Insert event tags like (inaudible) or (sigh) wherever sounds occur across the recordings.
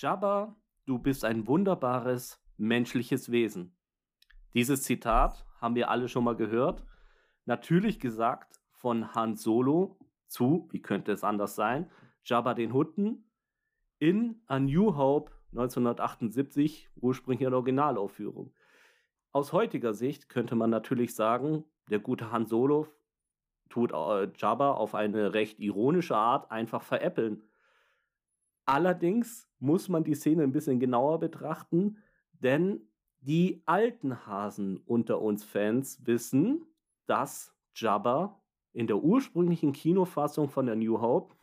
Jabba, du bist ein wunderbares menschliches Wesen. Dieses Zitat haben wir alle schon mal gehört. Natürlich gesagt von Han Solo zu, wie könnte es anders sein, Jabba den Hutten in A New Hope 1978, ursprünglich in der Originalaufführung. Aus heutiger Sicht könnte man natürlich sagen, der gute Han Solo tut äh, Jabba auf eine recht ironische Art einfach veräppeln. Allerdings muss man die Szene ein bisschen genauer betrachten, denn die alten Hasen unter uns Fans wissen, dass Jabba in der ursprünglichen Kinofassung von der New Hope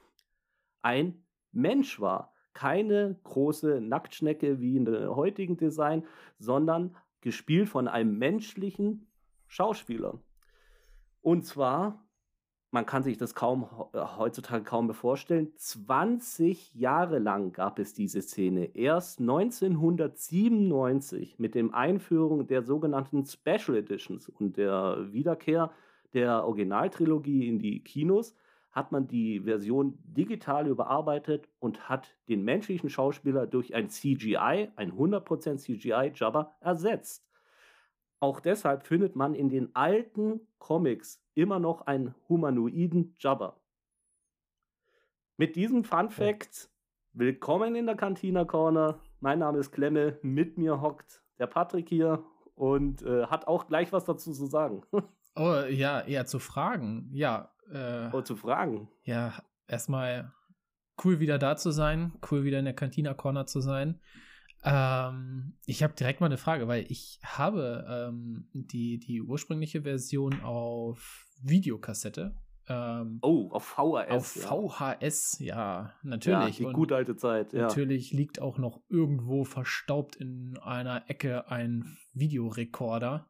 ein Mensch war. Keine große Nacktschnecke wie in der heutigen Design, sondern gespielt von einem menschlichen Schauspieler. Und zwar man kann sich das kaum äh, heutzutage kaum mehr vorstellen. 20 Jahre lang gab es diese Szene. Erst 1997 mit dem Einführung der sogenannten Special Editions und der Wiederkehr der Originaltrilogie in die Kinos hat man die Version digital überarbeitet und hat den menschlichen Schauspieler durch ein CGI, ein 100% CGI Jabba ersetzt. Auch deshalb findet man in den alten Comics immer noch einen humanoiden Jabba. Mit diesem Fun Fact, willkommen in der Cantina Corner. Mein Name ist Klemme, mit mir hockt der Patrick hier und äh, hat auch gleich was dazu zu sagen. (laughs) oh, ja, eher zu fragen. Ja. Äh, oh, zu fragen. Ja, erstmal cool wieder da zu sein, cool wieder in der Cantina Corner zu sein. Ähm, ich habe direkt mal eine Frage, weil ich habe ähm, die, die ursprüngliche Version auf Videokassette. Ähm, oh, auf VHS. Auf ja. VHS, ja, natürlich. Ja, die gute alte Zeit, ja. Natürlich liegt auch noch irgendwo verstaubt in einer Ecke ein Videorekorder.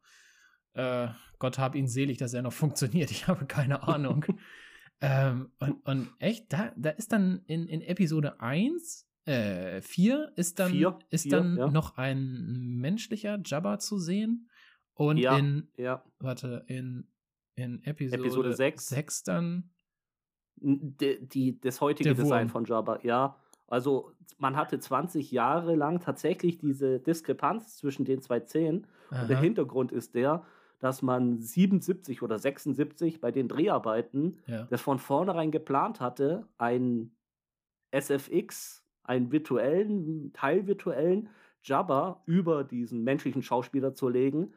Äh, Gott hab ihn selig, dass er noch (laughs) funktioniert. Ich habe keine Ahnung. (laughs) ähm, und, und echt, da, da ist dann in, in Episode 1 äh, vier ist dann, vier, ist vier, dann ja. noch ein menschlicher Jabba zu sehen. Und ja, in, ja. warte, in, in Episode, Episode 6. 6 dann. Die, die, das heutige Design von Jabba, ja. Also man hatte 20 Jahre lang tatsächlich diese Diskrepanz zwischen den zwei Szenen. Und der Hintergrund ist der, dass man 77 oder 76 bei den Dreharbeiten ja. das von vornherein geplant hatte, ein SFX einen virtuellen, teilvirtuellen Jabba über diesen menschlichen Schauspieler zu legen.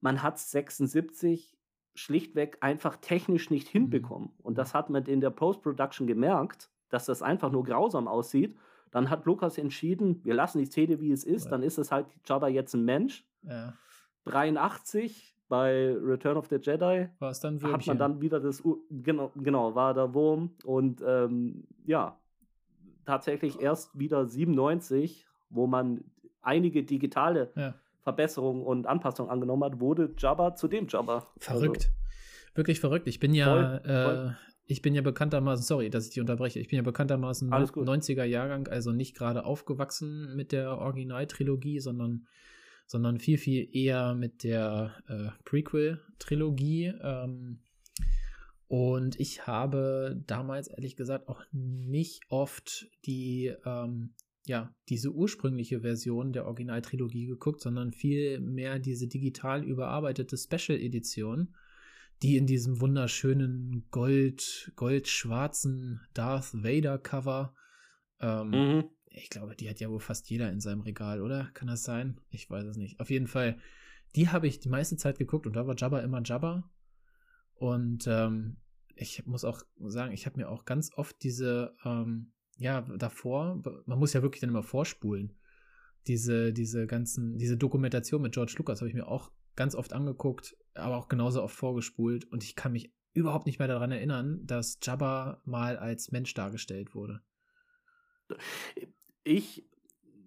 Man hat 76 schlichtweg einfach technisch nicht mhm. hinbekommen. Und das hat man in der Post-Production gemerkt, dass das einfach nur grausam aussieht. Dann hat Lukas entschieden, wir lassen die Szene, wie es ist. Ja. Dann ist es halt Jabba jetzt ein Mensch. Ja. 83 bei Return of the Jedi hat man dann wieder das genau genau war der Wurm und ähm, ja tatsächlich erst wieder 97, wo man einige digitale ja. Verbesserungen und Anpassungen angenommen hat, wurde Jabba zu dem Jabba. Verrückt. Also, Wirklich verrückt. Ich bin ja, voll, voll. Äh, ich bin ja bekanntermaßen, sorry, dass ich dich unterbreche, ich bin ja bekanntermaßen 90er Jahrgang, also nicht gerade aufgewachsen mit der Originaltrilogie, sondern sondern viel, viel eher mit der äh, Prequel-Trilogie. Ähm, und ich habe damals ehrlich gesagt auch nicht oft die, ähm, ja, diese ursprüngliche Version der Originaltrilogie geguckt, sondern viel mehr diese digital überarbeitete Special Edition, die in diesem wunderschönen Gold, goldschwarzen Darth Vader Cover, ähm, mhm. ich glaube, die hat ja wohl fast jeder in seinem Regal, oder? Kann das sein? Ich weiß es nicht. Auf jeden Fall, die habe ich die meiste Zeit geguckt und da war Jabba immer Jabba. Und ähm, ich muss auch sagen, ich habe mir auch ganz oft diese, ähm, ja, davor, man muss ja wirklich dann immer vorspulen. Diese, diese ganzen, diese Dokumentation mit George Lucas habe ich mir auch ganz oft angeguckt, aber auch genauso oft vorgespult und ich kann mich überhaupt nicht mehr daran erinnern, dass Jabba mal als Mensch dargestellt wurde. Ich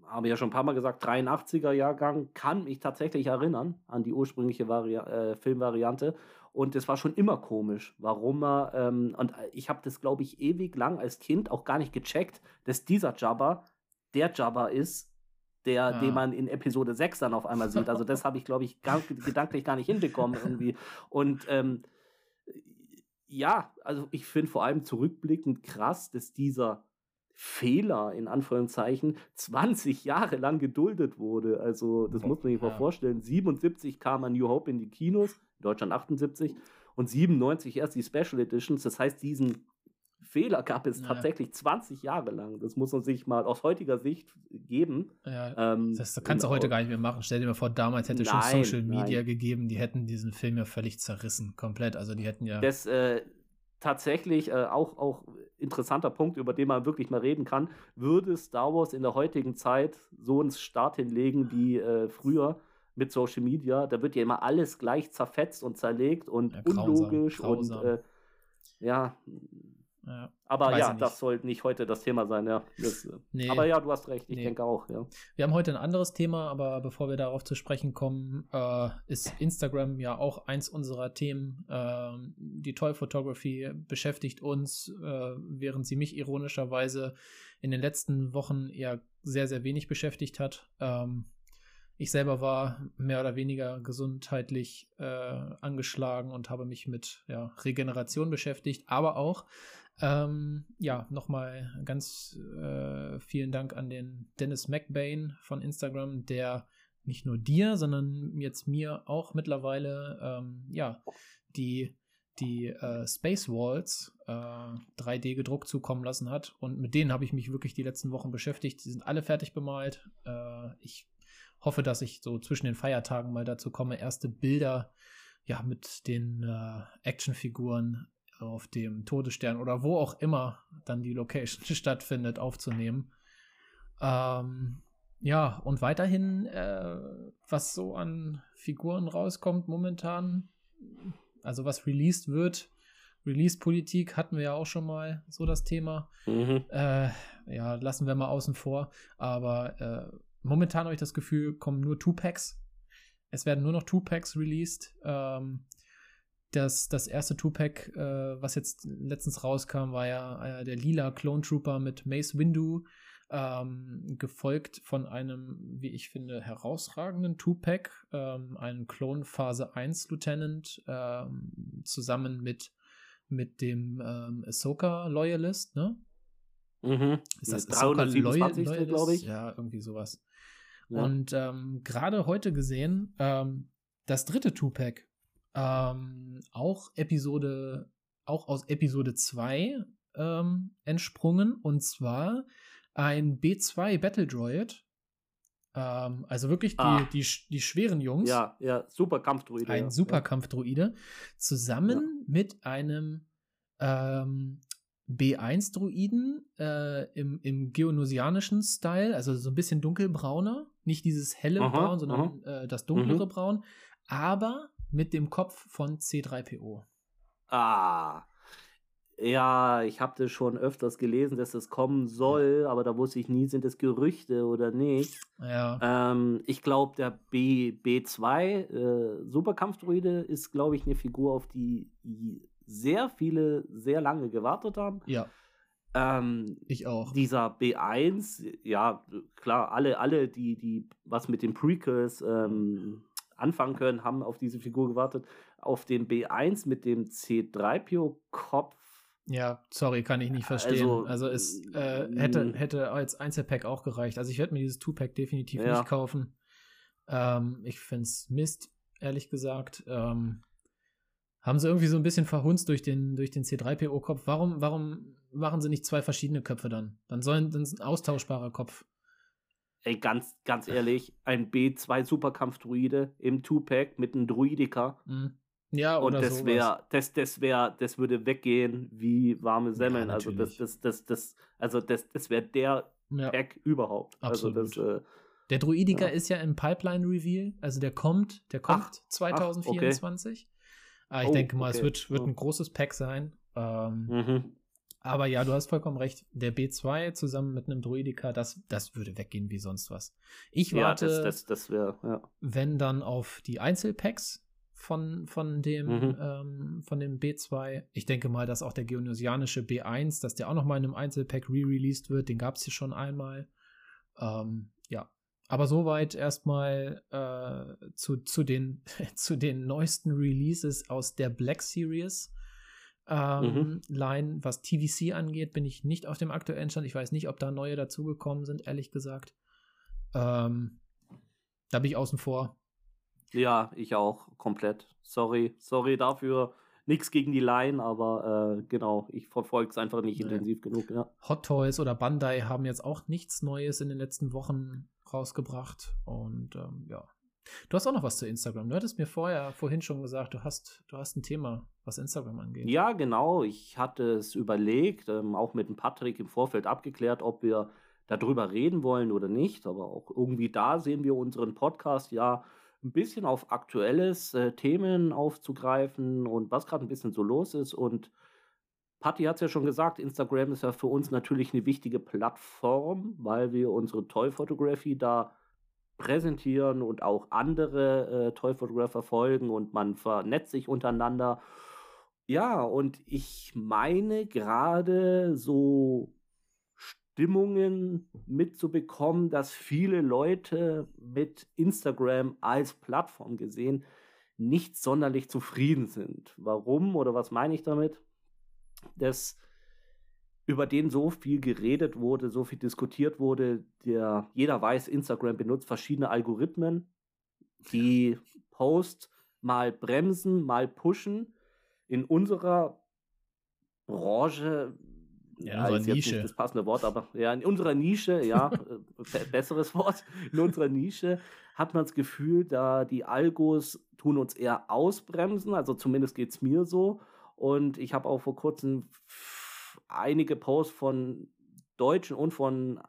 habe ja schon ein paar Mal gesagt, 83er Jahrgang, kann mich tatsächlich erinnern an die ursprüngliche Vari äh, Filmvariante. Und das war schon immer komisch, warum er, ähm, und ich habe das, glaube ich, ewig lang als Kind auch gar nicht gecheckt, dass dieser Jabba der Jabba ist, der, ja. den man in Episode 6 dann auf einmal sieht. Also das habe ich, glaube ich, gar, gedanklich gar nicht hinbekommen irgendwie. Und ähm, ja, also ich finde vor allem zurückblickend krass, dass dieser Fehler in Anführungszeichen 20 Jahre lang geduldet wurde. Also, das muss man sich mal vorstellen. 77 kam ein New Hope in die Kinos, in Deutschland 78 und 97 erst die Special Editions. Das heißt, diesen Fehler gab es ja. tatsächlich 20 Jahre lang. Das muss man sich mal aus heutiger Sicht geben. Ja, ähm, das kannst du heute gar nicht mehr machen. Stell dir mal vor, damals hätte es schon Social Media nein. gegeben, die hätten diesen Film ja völlig zerrissen, komplett. Also die hätten ja. Das äh, tatsächlich äh, auch, auch interessanter Punkt, über den man wirklich mal reden kann. Würde Star Wars in der heutigen Zeit so einen Start hinlegen wie äh, früher? Mit Social Media, da wird ja immer alles gleich zerfetzt und zerlegt und ja, grausam, unlogisch grausam. und äh, ja, ja, aber ja, das soll nicht heute das Thema sein, ja. Das, äh, nee, aber ja, du hast recht, ich nee. denke auch, ja. Wir haben heute ein anderes Thema, aber bevor wir darauf zu sprechen kommen, äh, ist Instagram ja auch eins unserer Themen. Äh, die Toy Photography beschäftigt uns, äh, während sie mich ironischerweise in den letzten Wochen eher sehr, sehr wenig beschäftigt hat. Ähm, ich selber war mehr oder weniger gesundheitlich äh, angeschlagen und habe mich mit ja, Regeneration beschäftigt, aber auch ähm, ja, nochmal ganz äh, vielen Dank an den Dennis McBain von Instagram, der nicht nur dir, sondern jetzt mir auch mittlerweile ähm, ja, die, die äh, Space Walls äh, 3D gedruckt zukommen lassen hat. Und mit denen habe ich mich wirklich die letzten Wochen beschäftigt. Die sind alle fertig bemalt. Äh, ich hoffe, dass ich so zwischen den Feiertagen mal dazu komme, erste Bilder ja mit den äh, Actionfiguren auf dem Todesstern oder wo auch immer dann die Location (laughs) stattfindet, aufzunehmen. Ähm, ja, und weiterhin, äh, was so an Figuren rauskommt momentan, also was released wird, Release-Politik hatten wir ja auch schon mal so das Thema. Mhm. Äh, ja, lassen wir mal außen vor. Aber äh, momentan habe ich das Gefühl, kommen nur Two-Packs. Es werden nur noch Two-Packs released. Ähm, das, das erste Two-Pack, äh, was jetzt letztens rauskam, war ja äh, der lila Clone Trooper mit Mace Windu, ähm, gefolgt von einem, wie ich finde, herausragenden Two-Pack, ähm, einen Clone Phase 1 Lieutenant, ähm, zusammen mit, mit dem ähm, Ahsoka Loyalist, ne? Mhm. Ist das Ahsoka Loyalist, glaube ich? Ja, irgendwie sowas. Ja. Und ähm, gerade heute gesehen, ähm, das dritte Two-Pack ähm, auch Episode, auch aus Episode 2 ähm, entsprungen und zwar ein B2 Battle Droid. Ähm, also wirklich die, ah. die, die, schweren Jungs. Ja, ja, super Kampfdroide. Ein ja. super Kampfdroide. Zusammen ja. mit einem ähm, B1-Druiden äh, im, im geonosianischen Style, also so ein bisschen dunkelbrauner. Nicht dieses helle aha, Braun, sondern äh, das dunklere mhm. Braun. Aber mit dem Kopf von C3PO. Ah. Ja, ich habe das schon öfters gelesen, dass das kommen soll, aber da wusste ich nie, sind das Gerüchte oder nicht. Ja. Ähm, ich glaube, der B, B2 äh, Superkampfdruide ist, glaube ich, eine Figur, auf die sehr viele sehr lange gewartet haben. Ja. Ähm, ich auch. Dieser B1, ja, klar, alle, alle, die, die was mit den Prequels ähm, anfangen können, haben auf diese Figur gewartet. Auf den B1 mit dem C3PO-Kopf. Ja, sorry, kann ich nicht verstehen. Also, also es äh, hätte, hätte als Einzelpack auch gereicht. Also ich werde mir dieses Two-Pack definitiv ja. nicht kaufen. Ähm, ich finde es Mist, ehrlich gesagt. Ähm, haben sie irgendwie so ein bisschen verhunzt durch den, durch den C3PO-Kopf. Warum, warum machen sie nicht zwei verschiedene Köpfe dann? Dann sollen dann ein austauschbarer Kopf ey, ganz, ganz ehrlich, ein B2 Superkampf-Druide im Two-Pack mit einem Druidiker. Mhm. Ja, oder Und das wäre, das, das wäre, das würde weggehen wie warme Semmeln. Ja, also das, das, das, das, also das, das wäre der ja. Pack überhaupt. Also Absolut. Also das, äh, der Druidiker ja. ist ja im Pipeline-Reveal, also der kommt, der kommt ach, 2024. Ach, okay. Aber ah, ich oh, denke mal, okay. es wird, wird ein großes Pack sein. Ähm, mhm. Aber ja, du hast vollkommen recht. Der B2 zusammen mit einem Druidika, das, das würde weggehen wie sonst was. Ich warte, ja, das, das, das wär, ja. wenn dann auf die Einzelpacks von, von, dem, mhm. ähm, von dem B2. Ich denke mal, dass auch der geonosianische B1, dass der auch noch mal in einem Einzelpack re-released wird. Den gab es hier schon einmal. Ähm, ja. Aber soweit erstmal äh, zu, zu, den, (laughs) zu den neuesten Releases aus der Black Series. Ähm, mhm. Line, was TVC angeht, bin ich nicht auf dem aktuellen Stand. Ich weiß nicht, ob da neue dazugekommen sind, ehrlich gesagt. Ähm, da bin ich außen vor. Ja, ich auch, komplett. Sorry, sorry dafür. Nichts gegen die Line, aber äh, genau, ich verfolge es einfach nicht nee. intensiv genug. Ja. Hot Toys oder Bandai haben jetzt auch nichts Neues in den letzten Wochen rausgebracht. Und ähm, ja. Du hast auch noch was zu Instagram. Du hattest mir vorher, vorhin schon gesagt, du hast, du hast ein Thema, was Instagram angeht. Ja, genau. Ich hatte es überlegt, ähm, auch mit dem Patrick im Vorfeld abgeklärt, ob wir darüber reden wollen oder nicht. Aber auch irgendwie da sehen wir unseren Podcast ja ein bisschen auf aktuelles äh, Themen aufzugreifen und was gerade ein bisschen so los ist. Und Patti hat es ja schon gesagt, Instagram ist ja für uns natürlich eine wichtige Plattform, weil wir unsere Toy Photography da präsentieren und auch andere äh, Toy Photographer folgen und man vernetzt sich untereinander. Ja, und ich meine gerade so Stimmungen mitzubekommen, dass viele Leute mit Instagram als Plattform gesehen nicht sonderlich zufrieden sind. Warum oder was meine ich damit? Dass über den so viel geredet wurde, so viel diskutiert wurde, der jeder weiß, Instagram benutzt verschiedene Algorithmen, die Post mal bremsen, mal pushen. In unserer Branche ja, ja ist Nische. jetzt nicht das passende Wort, aber ja, in unserer Nische, ja, (laughs) äh, besseres Wort, in unserer Nische hat man das Gefühl, da die Algos tun uns eher ausbremsen, also zumindest geht es mir so. Und ich habe auch vor kurzem einige Posts von Deutschen und von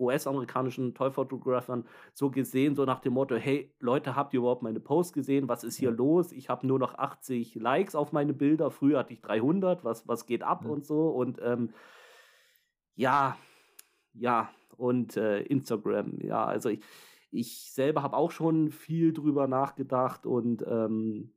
US-amerikanischen Toy-Photographern so gesehen, so nach dem Motto, hey Leute, habt ihr überhaupt meine Post gesehen? Was ist hier los? Ich habe nur noch 80 Likes auf meine Bilder, früher hatte ich 300, was, was geht ab mhm. und so und ähm, ja, ja, und äh, Instagram, ja, also ich, ich selber habe auch schon viel drüber nachgedacht und ähm,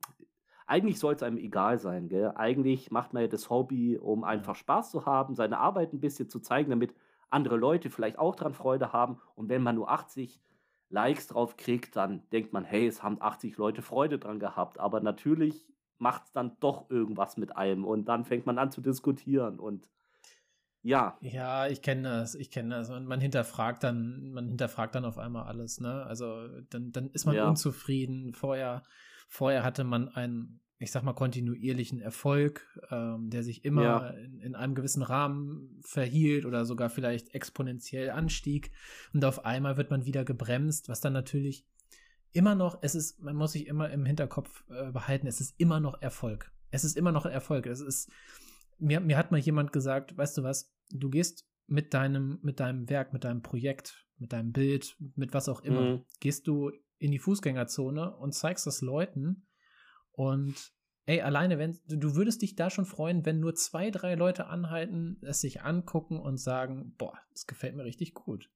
eigentlich soll es einem egal sein, gell? Eigentlich macht man ja das Hobby, um einfach Spaß zu haben, seine Arbeit ein bisschen zu zeigen, damit andere Leute vielleicht auch daran Freude haben. Und wenn man nur 80 Likes drauf kriegt, dann denkt man, hey, es haben 80 Leute Freude dran gehabt. Aber natürlich macht es dann doch irgendwas mit einem und dann fängt man an zu diskutieren und ja. Ja, ich kenne das, ich kenne das. Und man hinterfragt dann, man hinterfragt dann auf einmal alles, ne? Also dann, dann ist man ja. unzufrieden. Vorher, vorher hatte man ein ich sag mal, kontinuierlichen Erfolg, ähm, der sich immer ja. in, in, einem gewissen Rahmen verhielt oder sogar vielleicht exponentiell anstieg. Und auf einmal wird man wieder gebremst, was dann natürlich immer noch, es ist, man muss sich immer im Hinterkopf äh, behalten, es ist immer noch Erfolg. Es ist immer noch Erfolg. Es ist, mir, mir hat mal jemand gesagt, weißt du was, du gehst mit deinem, mit deinem Werk, mit deinem Projekt, mit deinem Bild, mit was auch immer, mhm. gehst du in die Fußgängerzone und zeigst das Leuten, und ey, alleine, wenn du würdest dich da schon freuen, wenn nur zwei, drei Leute anhalten, es sich angucken und sagen, boah, das gefällt mir richtig gut.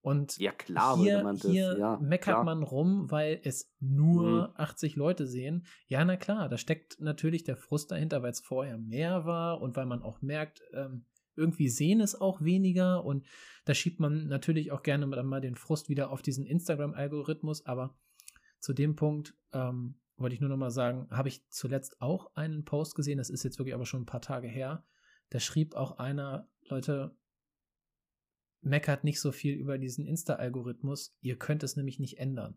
Und ja, klar, hier, man das, hier ja, meckert klar. man rum, weil es nur mhm. 80 Leute sehen. Ja, na klar, da steckt natürlich der Frust dahinter, weil es vorher mehr war und weil man auch merkt, ähm, irgendwie sehen es auch weniger und da schiebt man natürlich auch gerne mal den Frust wieder auf diesen Instagram-Algorithmus, aber zu dem Punkt, ähm, wollte ich nur noch mal sagen, habe ich zuletzt auch einen Post gesehen, das ist jetzt wirklich aber schon ein paar Tage her. Da schrieb auch einer, Leute, meckert nicht so viel über diesen Insta-Algorithmus, ihr könnt es nämlich nicht ändern.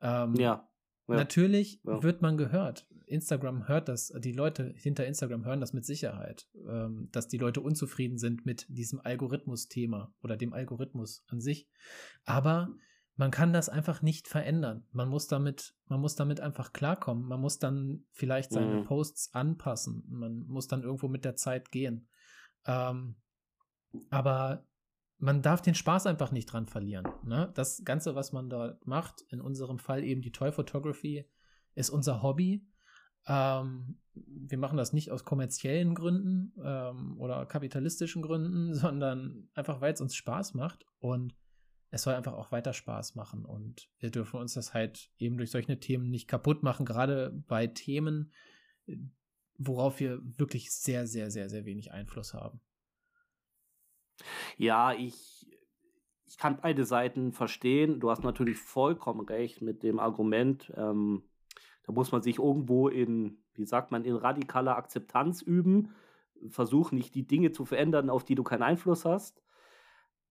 Ähm, ja, ja. Natürlich ja. wird man gehört. Instagram hört das, die Leute hinter Instagram hören das mit Sicherheit, ähm, dass die Leute unzufrieden sind mit diesem Algorithmus-Thema oder dem Algorithmus an sich. Aber man kann das einfach nicht verändern. Man muss damit, man muss damit einfach klarkommen. Man muss dann vielleicht seine mhm. Posts anpassen. Man muss dann irgendwo mit der Zeit gehen. Ähm, aber man darf den Spaß einfach nicht dran verlieren. Ne? Das Ganze, was man da macht, in unserem Fall eben die Toy Photography, ist unser Hobby. Ähm, wir machen das nicht aus kommerziellen Gründen ähm, oder kapitalistischen Gründen, (laughs) sondern einfach, weil es uns Spaß macht. Und es soll einfach auch weiter Spaß machen und wir dürfen uns das halt eben durch solche Themen nicht kaputt machen, gerade bei Themen, worauf wir wirklich sehr, sehr, sehr, sehr wenig Einfluss haben. Ja, ich, ich kann beide Seiten verstehen. Du hast natürlich vollkommen recht mit dem Argument, ähm, da muss man sich irgendwo in, wie sagt man, in radikaler Akzeptanz üben. Versuch nicht die Dinge zu verändern, auf die du keinen Einfluss hast.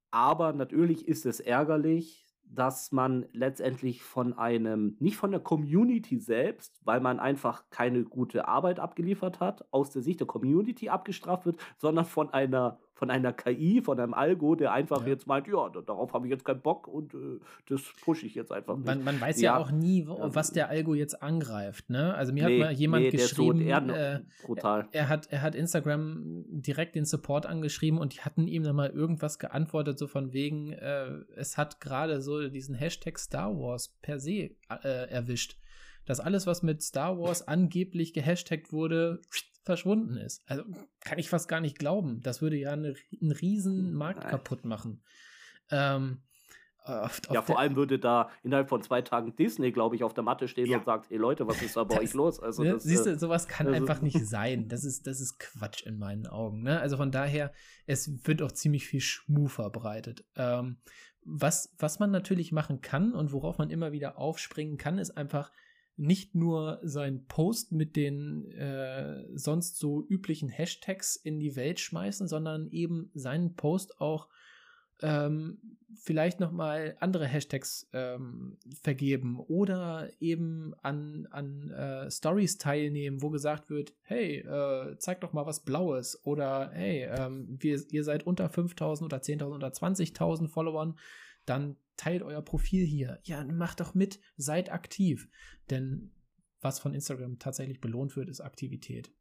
Aber natürlich ist es ärgerlich, dass man letztendlich von einem, nicht von der Community selbst, weil man einfach keine gute Arbeit abgeliefert hat, aus der Sicht der Community abgestraft wird, sondern von einer von einer KI, von einem Algo, der einfach ja. jetzt meint, ja, darauf habe ich jetzt keinen Bock und äh, das pushe ich jetzt einfach nicht. Man, man weiß ja, ja, auch nie, was der Algo jetzt angreift. Ne? Also mir nee, hat mal jemand nee, geschrieben, äh, brutal. Er, er, hat, er hat Instagram direkt den Support angeschrieben und die hatten ihm dann mal irgendwas geantwortet, so von wegen, äh, es hat gerade so diesen Hashtag Star Wars per se äh, erwischt. Dass alles, was mit Star Wars angeblich gehashtagt wurde, verschwunden ist. Also kann ich fast gar nicht glauben. Das würde ja eine, einen riesen Markt kaputt machen. Ähm, auf, auf ja, vor allem würde da innerhalb von zwei Tagen Disney, glaube ich, auf der Matte stehen ja. und sagt, hey Leute, was ist da bei euch los? Also ne, das, siehst du, äh, sowas kann einfach nicht (laughs) sein. Das ist, das ist Quatsch in meinen Augen. Ne? Also von daher, es wird auch ziemlich viel Schmu verbreitet. Ähm, was, was man natürlich machen kann und worauf man immer wieder aufspringen kann, ist einfach nicht nur sein Post mit den äh, sonst so üblichen Hashtags in die Welt schmeißen, sondern eben seinen Post auch ähm, vielleicht nochmal andere Hashtags ähm, vergeben oder eben an, an äh, Stories teilnehmen, wo gesagt wird, hey, äh, zeig doch mal was Blaues oder hey, ähm, wir, ihr seid unter 5000 oder 10.000 oder 20.000 Followern, dann teilt euer Profil hier. Ja, macht doch mit, seid aktiv. Denn was von Instagram tatsächlich belohnt wird, ist Aktivität.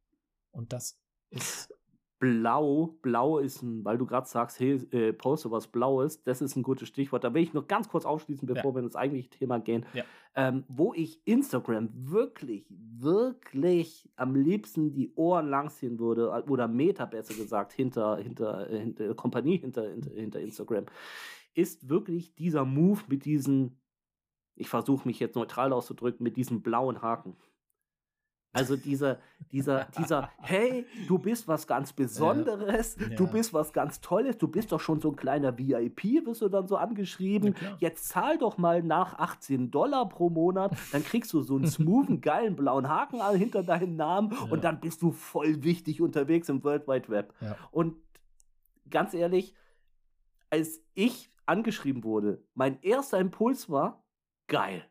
Und das ist. Blau, blau ist ein, weil du gerade sagst, hey, äh, poste was Blaues, das ist ein gutes Stichwort. Da will ich noch ganz kurz aufschließen, bevor ja. wir ins eigentliche Thema gehen. Ja. Ähm, wo ich Instagram wirklich, wirklich am liebsten die Ohren langziehen würde, oder Meta besser gesagt, hinter, hinter, hinter Kompanie hinter, hinter, hinter Instagram, ist wirklich dieser Move mit diesen, ich versuche mich jetzt neutral auszudrücken, mit diesem blauen Haken. Also dieser, dieser, dieser, hey, du bist was ganz (laughs) Besonderes, ja. du bist was ganz Tolles, du bist doch schon so ein kleiner VIP, wirst du dann so angeschrieben. Ja, Jetzt zahl doch mal nach 18 Dollar pro Monat, dann kriegst du so einen (laughs) smoothen, geilen blauen Haken hinter deinem Namen ja. und dann bist du voll wichtig unterwegs im World Wide Web. Und ganz ehrlich, als ich angeschrieben wurde, mein erster Impuls war, geil.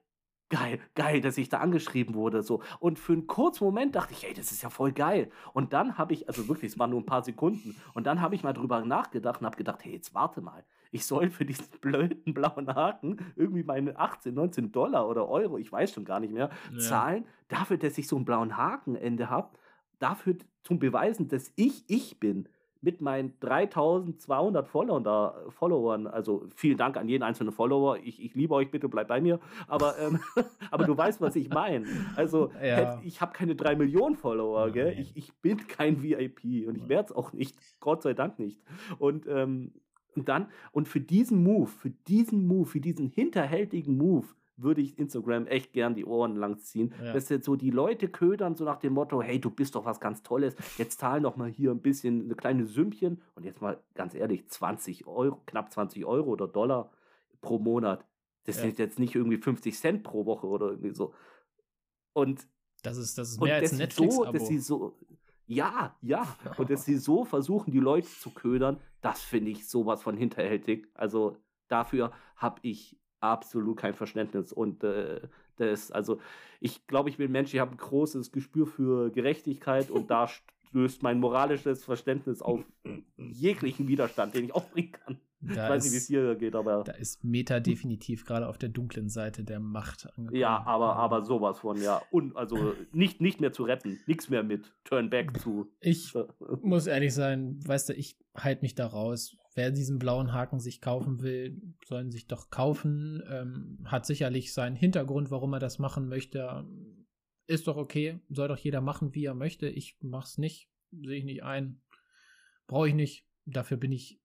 Geil, geil, dass ich da angeschrieben wurde. So. Und für einen kurzen Moment dachte ich, ey, das ist ja voll geil. Und dann habe ich, also wirklich, es waren nur ein paar Sekunden, und dann habe ich mal drüber nachgedacht und habe gedacht, hey, jetzt warte mal. Ich soll für diesen (laughs) blöden blauen Haken irgendwie meine 18, 19 Dollar oder Euro, ich weiß schon gar nicht mehr, ja. zahlen, dafür, dass ich so einen blauen Hakenende habe, dafür zum Beweisen, dass ich ich bin mit meinen 3200 Follower, Followern, also vielen Dank an jeden einzelnen Follower, ich, ich liebe euch, bitte bleib bei mir, aber, ähm, (laughs) aber du weißt, was ich meine. Also (laughs) ja. ich habe keine 3 Millionen Follower, gell? Ich, ich bin kein VIP und ich werde es auch nicht, Gott sei Dank nicht. Und, ähm, und dann, und für diesen Move, für diesen Move, für diesen hinterhältigen Move, würde ich Instagram echt gern die Ohren lang ziehen. Ja. Dass jetzt so die Leute ködern, so nach dem Motto, hey, du bist doch was ganz Tolles, jetzt zahl noch mal hier ein bisschen, eine kleine Sümmchen und jetzt mal ganz ehrlich, 20 Euro, knapp 20 Euro oder Dollar pro Monat. Das ja. sind jetzt nicht irgendwie 50 Cent pro Woche oder irgendwie so. Und das ist, das ist mehr als Netflix so, dass sie so ja, ja. (laughs) Und dass sie so versuchen, die Leute zu ködern, das finde ich sowas von hinterhältig. Also dafür habe ich absolut kein Verständnis. Und äh, das, also ich glaube, ich bin Mensch, ich habe ein großes Gespür für Gerechtigkeit und da (laughs) stößt mein moralisches Verständnis auf jeglichen Widerstand, den ich aufbringen kann. Da ich weiß ist, nicht, wie es hier geht, aber. Da ist Meta definitiv gerade auf der dunklen Seite der Macht angekommen. Ja, aber, aber sowas von, ja. Und also nicht, nicht mehr zu retten. Nichts mehr mit Turn back (laughs) zu. Ich muss ehrlich sein, weißt du, ich halte mich da raus wer diesen blauen Haken sich kaufen will, sollen sich doch kaufen. Ähm, hat sicherlich seinen Hintergrund, warum er das machen möchte. Ist doch okay, soll doch jeder machen, wie er möchte. Ich mach's nicht, sehe ich nicht ein. Brauche ich nicht. Dafür bin ich,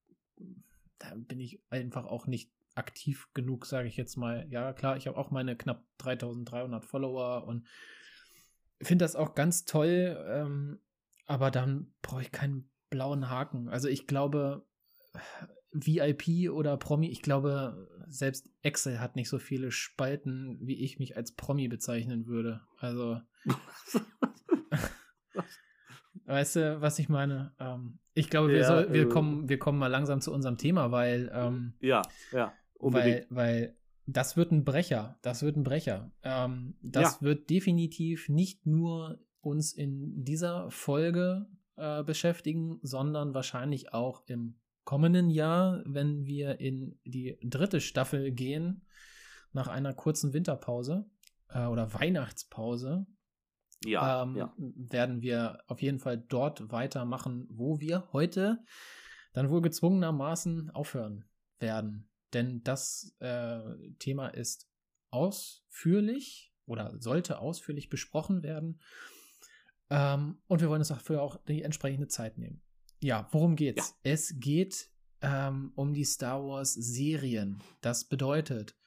da bin ich einfach auch nicht aktiv genug, sage ich jetzt mal. Ja, klar, ich habe auch meine knapp 3300 Follower und finde das auch ganz toll, ähm, aber dann brauche ich keinen blauen Haken. Also ich glaube, VIP oder Promi, ich glaube, selbst Excel hat nicht so viele Spalten, wie ich mich als Promi bezeichnen würde. Also. (laughs) weißt du, was ich meine? Ähm, ich glaube, wir, ja, soll, wir, äh, kommen, wir kommen mal langsam zu unserem Thema, weil. Ähm, ja, ja. Unbedingt. Weil, weil das wird ein Brecher. Das wird ein Brecher. Ähm, das ja. wird definitiv nicht nur uns in dieser Folge äh, beschäftigen, sondern wahrscheinlich auch im kommenden Jahr, wenn wir in die dritte Staffel gehen, nach einer kurzen Winterpause äh, oder Weihnachtspause. Ja, ähm, ja, werden wir auf jeden Fall dort weitermachen, wo wir heute dann wohl gezwungenermaßen aufhören werden. Denn das äh, Thema ist ausführlich oder sollte ausführlich besprochen werden. Ähm, und wir wollen uns dafür auch die entsprechende Zeit nehmen. Ja, worum geht's? Ja. Es geht ähm, um die Star Wars Serien. Das bedeutet,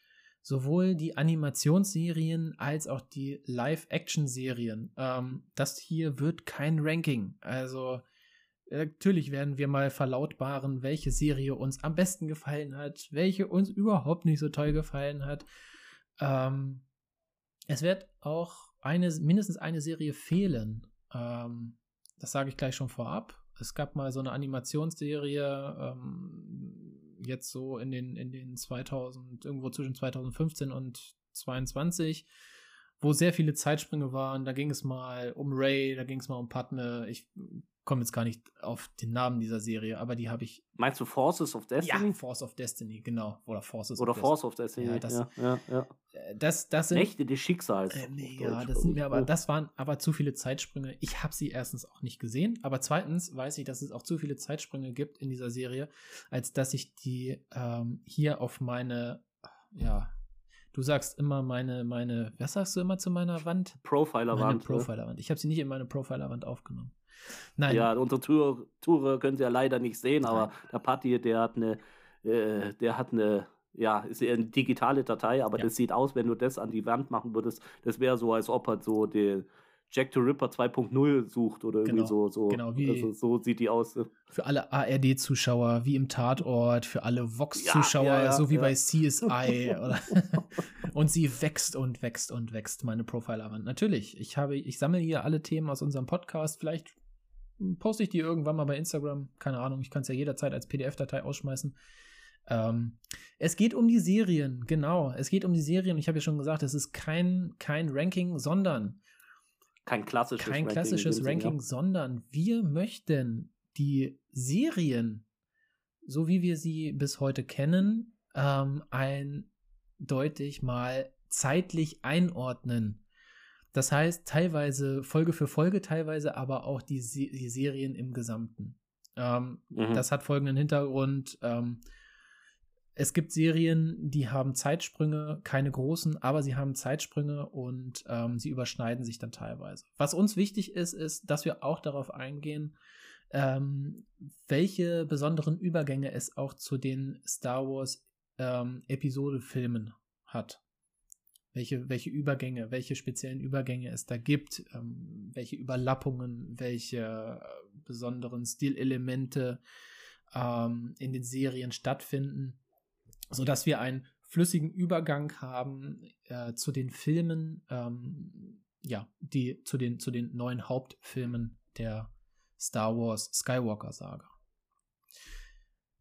sowohl die Animationsserien als auch die Live-Action-Serien. Ähm, das hier wird kein Ranking. Also natürlich werden wir mal verlautbaren, welche Serie uns am besten gefallen hat, welche uns überhaupt nicht so toll gefallen hat. Ähm, es wird auch eine, mindestens eine Serie fehlen. Ähm, das sage ich gleich schon vorab. Es gab mal so eine Animationsserie, ähm, jetzt so in den, in den 2000, irgendwo zwischen 2015 und 2022, wo sehr viele Zeitsprünge waren. Da ging es mal um Ray, da ging es mal um Padme. Ich komme jetzt gar nicht auf den Namen dieser Serie, aber die habe ich. Meinst du Forces of Destiny? Ja, Force of Destiny, genau. Oder Forces Oder of Force Destiny. of Destiny. Ja, das, ja, ja, ja. Äh, das, das sind. Nächte des Schicksals. Äh, nee, ja, das sind mir aber, das waren aber zu viele Zeitsprünge. Ich habe sie erstens auch nicht gesehen, aber zweitens weiß ich, dass es auch zu viele Zeitsprünge gibt in dieser Serie, als dass ich die ähm, hier auf meine, ja, Du sagst immer meine, meine, was sagst du immer zu meiner Wand? Profilerwand. Meine Profilerwand. Ich habe sie nicht in meine Profilerwand aufgenommen. Nein. Ja, unsere Tour, Tour könnt ihr ja leider nicht sehen, Nein. aber der Patti, der hat eine, äh, der hat eine, ja, ist eher eine digitale Datei, aber ja. das sieht aus, wenn du das an die Wand machen würdest, das wäre so, als ob er so den Jack the Ripper 2.0 sucht oder irgendwie genau, so. so. Genau, wie also, so sieht die aus. Für alle ARD-Zuschauer, wie im Tatort, für alle Vox-Zuschauer, ja, ja, so wie bei CSI. (laughs) (laughs) und sie wächst und wächst und wächst, meine Profilerwand. Natürlich, ich habe, ich sammle hier alle Themen aus unserem Podcast. Vielleicht poste ich die irgendwann mal bei Instagram. Keine Ahnung, ich kann es ja jederzeit als PDF-Datei ausschmeißen. Ähm, es geht um die Serien, genau. Es geht um die Serien. Ich habe ja schon gesagt, es ist kein, kein Ranking, sondern kein klassisches kein Ranking, klassisches Ranking, ja. sondern wir möchten die Serien, so wie wir sie bis heute kennen, ähm, eindeutig mal zeitlich einordnen. Das heißt, teilweise Folge für Folge, teilweise aber auch die, Se die Serien im Gesamten. Ähm, mhm. Das hat folgenden Hintergrund. Ähm, es gibt Serien, die haben Zeitsprünge, keine großen, aber sie haben Zeitsprünge und ähm, sie überschneiden sich dann teilweise. Was uns wichtig ist, ist, dass wir auch darauf eingehen, ähm, welche besonderen Übergänge es auch zu den Star Wars ähm, Episode-Filmen hat welche, welche Übergänge, welche speziellen Übergänge es da gibt, ähm, welche Überlappungen, welche äh, besonderen Stilelemente ähm, in den Serien stattfinden, sodass wir einen flüssigen Übergang haben äh, zu den Filmen, ähm, ja, die zu den, zu den neuen Hauptfilmen der Star Wars Skywalker Saga.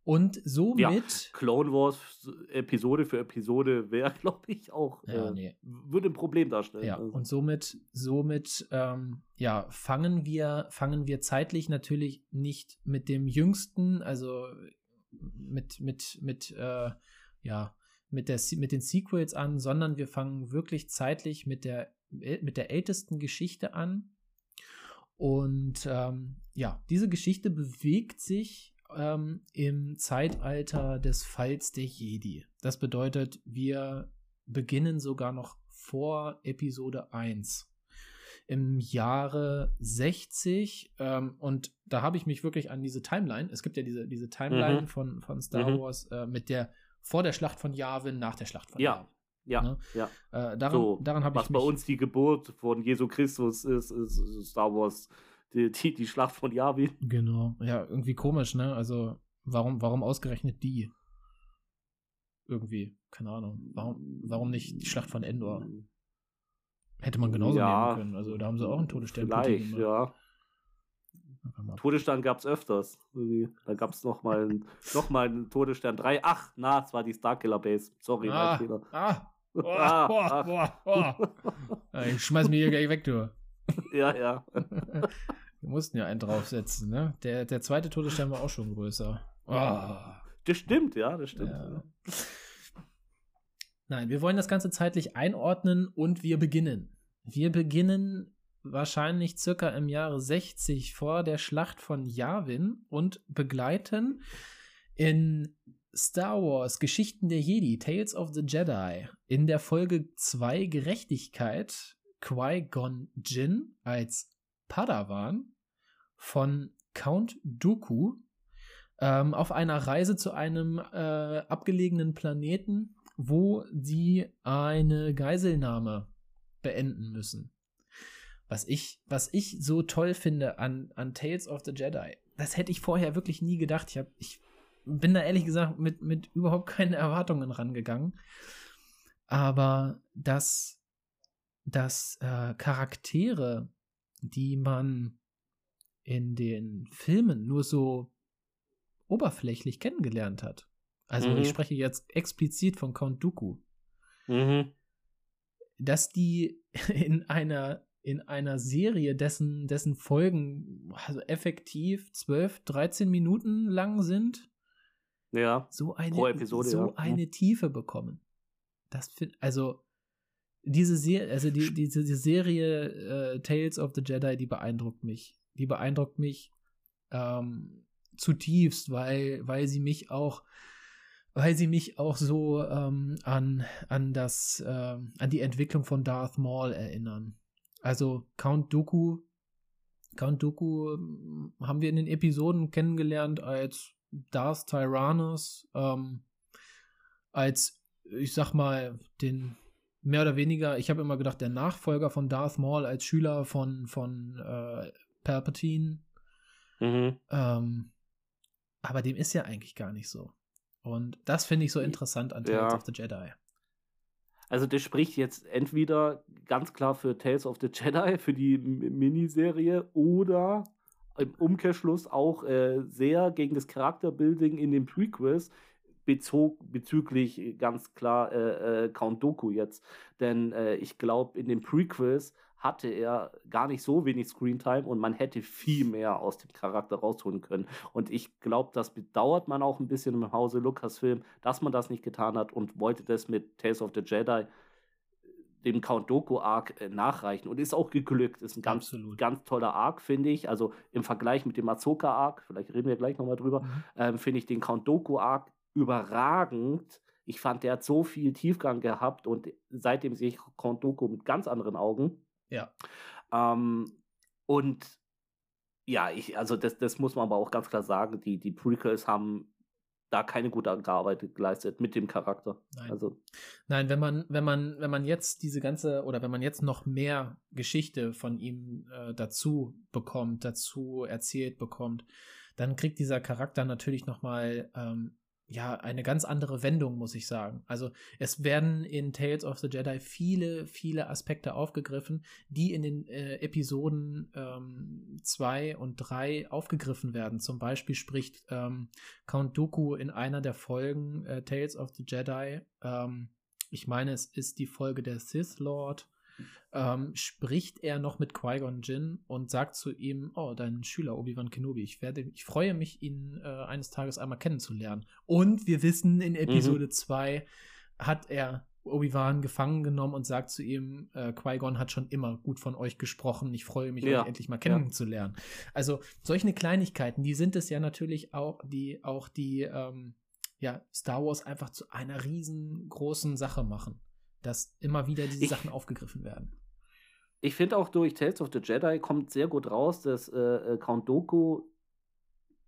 Und somit. Ja, Clone Wars Episode für Episode wäre, (laughs) glaube ich, auch. Ja, äh, nee. Würde ein Problem darstellen. Ja, also. und somit, somit, ähm, ja, fangen wir, fangen wir zeitlich natürlich nicht mit dem jüngsten, also mit, mit, mit, äh, ja, mit, der, mit den Sequels an, sondern wir fangen wirklich zeitlich mit der, mit der ältesten Geschichte an. Und ähm, ja, diese Geschichte bewegt sich ähm, im Zeitalter des Falls der Jedi. Das bedeutet, wir beginnen sogar noch vor Episode 1 im Jahre 60 ähm, und da habe ich mich wirklich an diese Timeline, es gibt ja diese, diese Timeline mhm. von, von Star mhm. Wars äh, mit der vor der Schlacht von Yavin, nach der Schlacht von ja. Yavin. Ja, ne? ja. Äh, daran, so, daran habe ich Was bei uns die Geburt von Jesu Christus ist, ist Star Wars die, die, die Schlacht von Yavin. Genau, ja, irgendwie komisch, ne? Also, warum, warum ausgerechnet die? Irgendwie, keine Ahnung. Warum, warum nicht die Schlacht von Endor? Hätte man genauso ja, nehmen können. Also da haben sie auch einen Todesstern Vielleicht, ja. Todesstern gab es öfters. Da gab es nochmal noch mal einen Todesstern 3. Ach, na, es war die Starkiller Base. Sorry, ah, mein Fehler. (laughs) Ah, boah, boah, (laughs) boah, boah. Ich schmeiß mich hier gleich weg, du. Ja, ja. (laughs) Wir mussten ja einen draufsetzen, ne? Der, der zweite Todesstern war auch schon größer. Oh. Das stimmt, ja, das stimmt. Ja. Nein, wir wollen das Ganze zeitlich einordnen und wir beginnen. Wir beginnen wahrscheinlich circa im Jahre 60 vor der Schlacht von Yavin und begleiten in Star Wars Geschichten der Jedi, Tales of the Jedi, in der Folge 2 Gerechtigkeit Qui-Gon Jinn als Padawan von Count Dooku ähm, auf einer Reise zu einem äh, abgelegenen Planeten, wo sie eine Geiselnahme beenden müssen. Was ich, was ich so toll finde an, an Tales of the Jedi, das hätte ich vorher wirklich nie gedacht. Ich, hab, ich bin da ehrlich gesagt mit, mit überhaupt keinen Erwartungen rangegangen. Aber dass, dass äh, Charaktere, die man in den Filmen nur so oberflächlich kennengelernt hat. Also mhm. ich spreche jetzt explizit von Count Dooku. Mhm. Dass die (laughs) in einer in einer Serie, dessen, dessen Folgen also effektiv 12, 13 Minuten lang sind, ja, so eine, pro Episode, so ja. eine Tiefe bekommen. Das find, also diese Serie, also die, diese, diese Serie äh, Tales of the Jedi, die beeindruckt mich. Die beeindruckt mich ähm, zutiefst, weil, weil sie mich auch, weil sie mich auch so ähm, an, an das, äh, an die Entwicklung von Darth Maul erinnern. Also Count Dooku, Count Dooku ähm, haben wir in den Episoden kennengelernt als Darth Tyrannus, ähm, als, ich sag mal, den mehr oder weniger, ich habe immer gedacht, der Nachfolger von Darth Maul als Schüler von, von äh, Palpatine. Mhm. Ähm, aber dem ist ja eigentlich gar nicht so. Und das finde ich so interessant an Tales ja. of the Jedi. Also das spricht jetzt entweder ganz klar für Tales of the Jedi, für die Miniserie, oder im Umkehrschluss auch äh, sehr gegen das Charakterbuilding in den Prequels bezog, bezüglich ganz klar äh, äh, Count Doku jetzt. Denn äh, ich glaube, in den Prequels hatte er gar nicht so wenig Screentime und man hätte viel mehr aus dem Charakter rausholen können. Und ich glaube, das bedauert man auch ein bisschen im Hause Lucasfilm, dass man das nicht getan hat und wollte das mit Tales of the Jedi dem Count Doku Arc äh, nachreichen und ist auch geglückt. Ist ein ganz, Absolut. ganz toller Arc, finde ich. Also im Vergleich mit dem Azoka Arc, vielleicht reden wir gleich nochmal drüber, mhm. ähm, finde ich den Count Doku Arc überragend. Ich fand, der hat so viel Tiefgang gehabt und seitdem sehe ich Count Doku mit ganz anderen Augen. Ja. Ähm, und ja, ich, also das, das muss man aber auch ganz klar sagen, die, die Prequels haben da keine gute Arbeit geleistet mit dem Charakter. Nein. Also. Nein, wenn man, wenn man, wenn man jetzt diese ganze oder wenn man jetzt noch mehr Geschichte von ihm äh, dazu bekommt, dazu erzählt bekommt, dann kriegt dieser Charakter natürlich nochmal ähm, ja, eine ganz andere Wendung, muss ich sagen. Also es werden in Tales of the Jedi viele, viele Aspekte aufgegriffen, die in den äh, Episoden 2 ähm, und 3 aufgegriffen werden. Zum Beispiel spricht ähm, Count Dooku in einer der Folgen äh, Tales of the Jedi, ähm, ich meine, es ist die Folge der Sith Lord, ähm, spricht er noch mit Qui-Gon Jinn und sagt zu ihm, oh, dein Schüler Obi-Wan Kenobi, ich werde, ich freue mich, ihn äh, eines Tages einmal kennenzulernen. Und wir wissen, in Episode 2 mhm. hat er Obi-Wan gefangen genommen und sagt zu ihm, äh, Qui-Gon hat schon immer gut von euch gesprochen, ich freue mich, ja. euch endlich mal kennenzulernen. Ja. Also solche Kleinigkeiten, die sind es ja natürlich auch, die auch die ähm, ja, Star Wars einfach zu einer riesengroßen Sache machen dass immer wieder diese ich, Sachen aufgegriffen werden. Ich finde auch durch Tales of the Jedi kommt sehr gut raus, dass äh, äh Count Dooku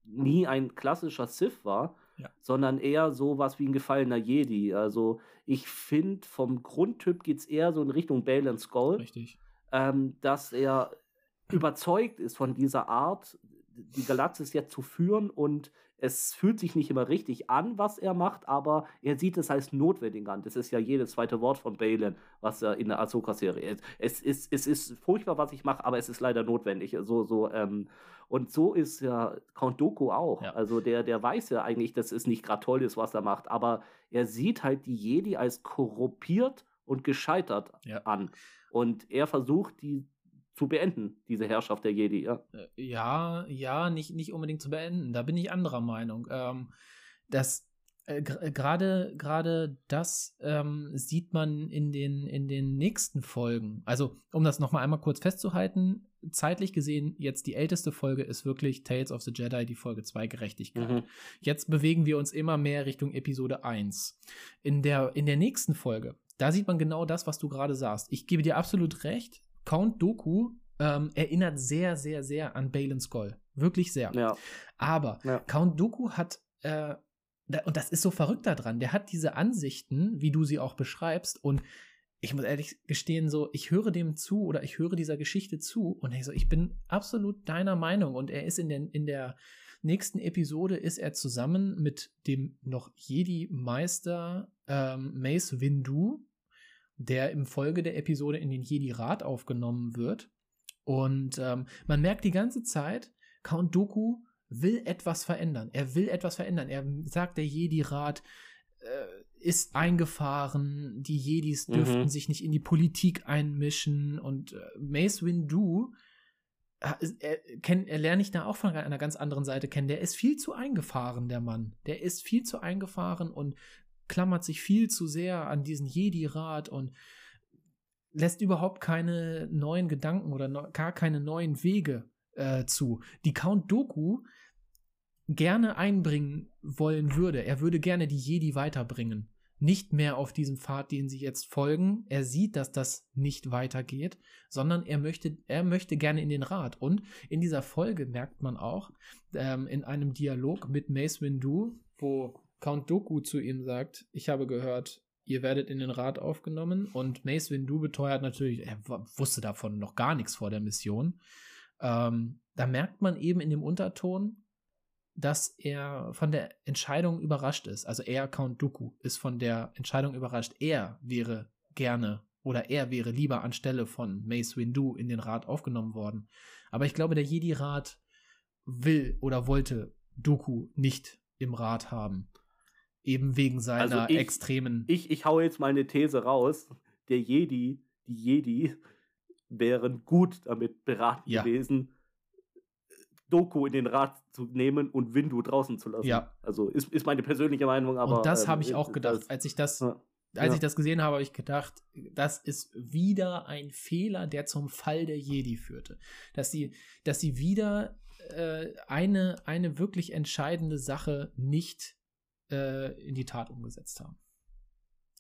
nie ein klassischer Sith war, ja. sondern eher so was wie ein gefallener Jedi. Also ich finde, vom Grundtyp geht es eher so in Richtung Bale and Skull. Richtig. Ähm, dass er überzeugt ist von dieser Art die Galaxis jetzt zu führen und es fühlt sich nicht immer richtig an, was er macht, aber er sieht es als notwendig an. Das ist ja jedes zweite Wort von Balin, was er in der Ahsoka-Serie ist. Es ist, es ist furchtbar, was ich mache, aber es ist leider notwendig. So, so, ähm, und so ist ja Count Doku auch. Ja. Also der, der weiß ja eigentlich, dass es nicht gerade toll ist, was er macht, aber er sieht halt die Jedi als korruptiert und gescheitert ja. an. Und er versucht, die zu beenden, diese Herrschaft der Jedi, ja. Äh, ja, ja, nicht, nicht unbedingt zu beenden. Da bin ich anderer Meinung. Ähm, das äh, äh gerade gerade das ähm, sieht man in den in den nächsten Folgen. Also um das noch mal einmal kurz festzuhalten, zeitlich gesehen jetzt die älteste Folge ist wirklich Tales of the Jedi, die Folge 2 Gerechtigkeit. Mhm. Jetzt bewegen wir uns immer mehr Richtung Episode 1. In der in der nächsten Folge, da sieht man genau das, was du gerade sagst. Ich gebe dir absolut recht. Count Doku ähm, erinnert sehr, sehr, sehr an Balin Skull. Wirklich sehr. Ja. Aber ja. Count Doku hat, äh, da, und das ist so verrückt daran, der hat diese Ansichten, wie du sie auch beschreibst, und ich muss ehrlich gestehen, so, ich höre dem zu oder ich höre dieser Geschichte zu und ich so, ich bin absolut deiner Meinung und er ist in, den, in der nächsten Episode ist er zusammen mit dem noch Jedi-Meister ähm, Mace Windu, der im Folge der Episode in den Jedi-Rat aufgenommen wird. Und ähm, man merkt die ganze Zeit, Count Doku will etwas verändern. Er will etwas verändern. Er sagt, der Jedi-Rat äh, ist eingefahren, die Jedis dürften mhm. sich nicht in die Politik einmischen und äh, Mace Windu er, kenn, er lerne ich da auch von einer ganz anderen Seite kennen. Der ist viel zu eingefahren, der Mann. Der ist viel zu eingefahren und klammert sich viel zu sehr an diesen Jedi-Rat und lässt überhaupt keine neuen Gedanken oder no, gar keine neuen Wege äh, zu, die Count Doku gerne einbringen wollen würde. Er würde gerne die Jedi weiterbringen. Nicht mehr auf diesem Pfad, den sie jetzt folgen. Er sieht, dass das nicht weitergeht, sondern er möchte, er möchte gerne in den Rat. Und in dieser Folge merkt man auch, ähm, in einem Dialog mit Mace Windu, wo Count Doku zu ihm sagt, ich habe gehört, ihr werdet in den Rat aufgenommen und Mace Windu beteuert natürlich, er wusste davon noch gar nichts vor der Mission. Ähm, da merkt man eben in dem Unterton, dass er von der Entscheidung überrascht ist. Also er, Count Dooku, ist von der Entscheidung überrascht. Er wäre gerne oder er wäre lieber anstelle von Mace Windu in den Rat aufgenommen worden. Aber ich glaube, der Jedi-Rat will oder wollte Dooku nicht im Rat haben. Eben wegen seiner also ich, extremen. Ich, ich hau jetzt mal eine These raus. Der Jedi, die Jedi wären gut damit beraten ja. gewesen, Doku in den Rat zu nehmen und Windu draußen zu lassen. Ja. Also ist, ist meine persönliche Meinung, aber. Und das ähm, habe ich auch gedacht. Das, als ich das, ja. als ich das gesehen habe, habe ich gedacht, das ist wieder ein Fehler, der zum Fall der Jedi führte. Dass sie, dass sie wieder äh, eine, eine wirklich entscheidende Sache nicht äh, in die Tat umgesetzt haben.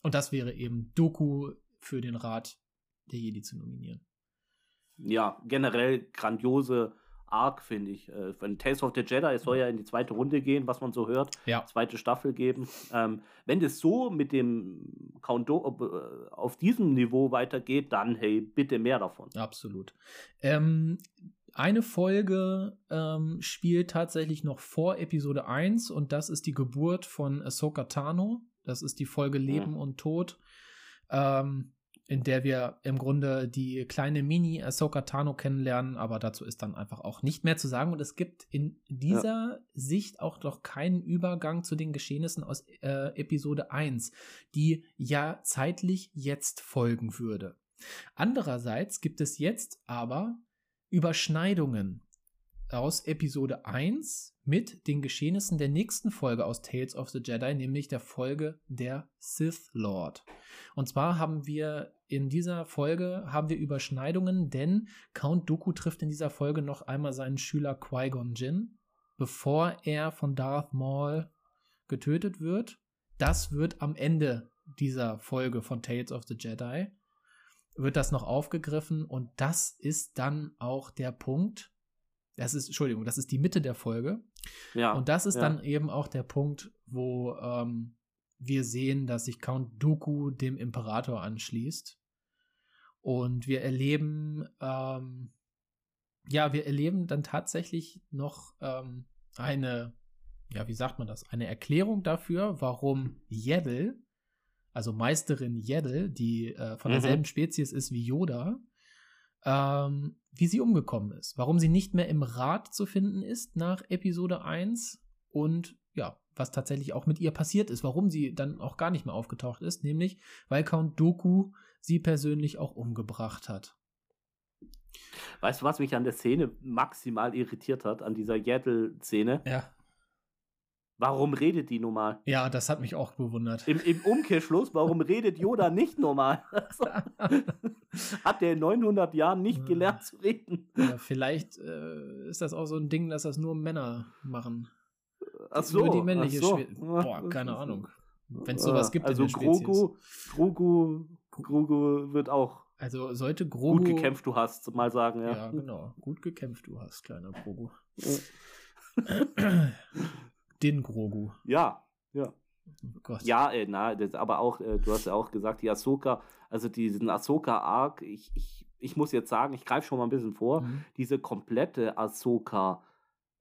Und das wäre eben Doku für den Rat der Jedi zu nominieren. Ja, generell grandiose Arc, finde ich. Äh, von Tales of the Jedi, es soll ja in die zweite Runde gehen, was man so hört. Ja. Zweite Staffel geben. Ähm, wenn das so mit dem Count äh, auf diesem Niveau weitergeht, dann hey, bitte mehr davon. Absolut. Ähm, eine Folge ähm, spielt tatsächlich noch vor Episode 1 und das ist die Geburt von Ahsoka Tano. Das ist die Folge Leben mhm. und Tod, ähm, in der wir im Grunde die kleine Mini Ahsoka Tano kennenlernen, aber dazu ist dann einfach auch nicht mehr zu sagen und es gibt in dieser ja. Sicht auch noch keinen Übergang zu den Geschehnissen aus äh, Episode 1, die ja zeitlich jetzt folgen würde. Andererseits gibt es jetzt aber Überschneidungen aus Episode 1 mit den Geschehnissen der nächsten Folge aus Tales of the Jedi, nämlich der Folge der Sith Lord. Und zwar haben wir in dieser Folge haben wir Überschneidungen, denn Count Dooku trifft in dieser Folge noch einmal seinen Schüler Qui-Gon Jinn, bevor er von Darth Maul getötet wird. Das wird am Ende dieser Folge von Tales of the Jedi wird das noch aufgegriffen und das ist dann auch der Punkt. Das ist, Entschuldigung, das ist die Mitte der Folge. Ja. Und das ist ja. dann eben auch der Punkt, wo ähm, wir sehen, dass sich Count Dooku dem Imperator anschließt. Und wir erleben, ähm, ja, wir erleben dann tatsächlich noch ähm, eine, ja, wie sagt man das, eine Erklärung dafür, warum Yeddle, also Meisterin Yeddle, die äh, von mhm. derselben Spezies ist wie Yoda, ähm, wie sie umgekommen ist. Warum sie nicht mehr im Rat zu finden ist nach Episode 1 und ja, was tatsächlich auch mit ihr passiert ist, warum sie dann auch gar nicht mehr aufgetaucht ist, nämlich weil Count Doku sie persönlich auch umgebracht hat. Weißt du, was mich an der Szene maximal irritiert hat, an dieser Yaddle-Szene? Ja. Warum redet die normal? Ja, das hat mich auch bewundert. Im, im Umkehrschluss, warum redet Yoda nicht normal? (laughs) (laughs) hat der in 900 Jahren nicht gelernt zu reden? Ja, vielleicht äh, ist das auch so ein Ding, dass das nur Männer machen. Ach so. Nur die männliche so. Boah, keine (laughs) Ahnung. Wenn es sowas gibt also in der Grogu, Grogu, Grogu wird auch also sollte Grogu. Gut gekämpft du hast, mal sagen, ja. Ja, genau. Gut gekämpft du hast, kleiner Grogu. (clears throat) Den Grogu. Ja, ja. Oh ja, äh, na, das, aber auch, äh, du hast ja auch gesagt, die Ahsoka, also diesen Ahsoka-Arc, ich, ich, ich muss jetzt sagen, ich greife schon mal ein bisschen vor, mhm. diese komplette Ahsoka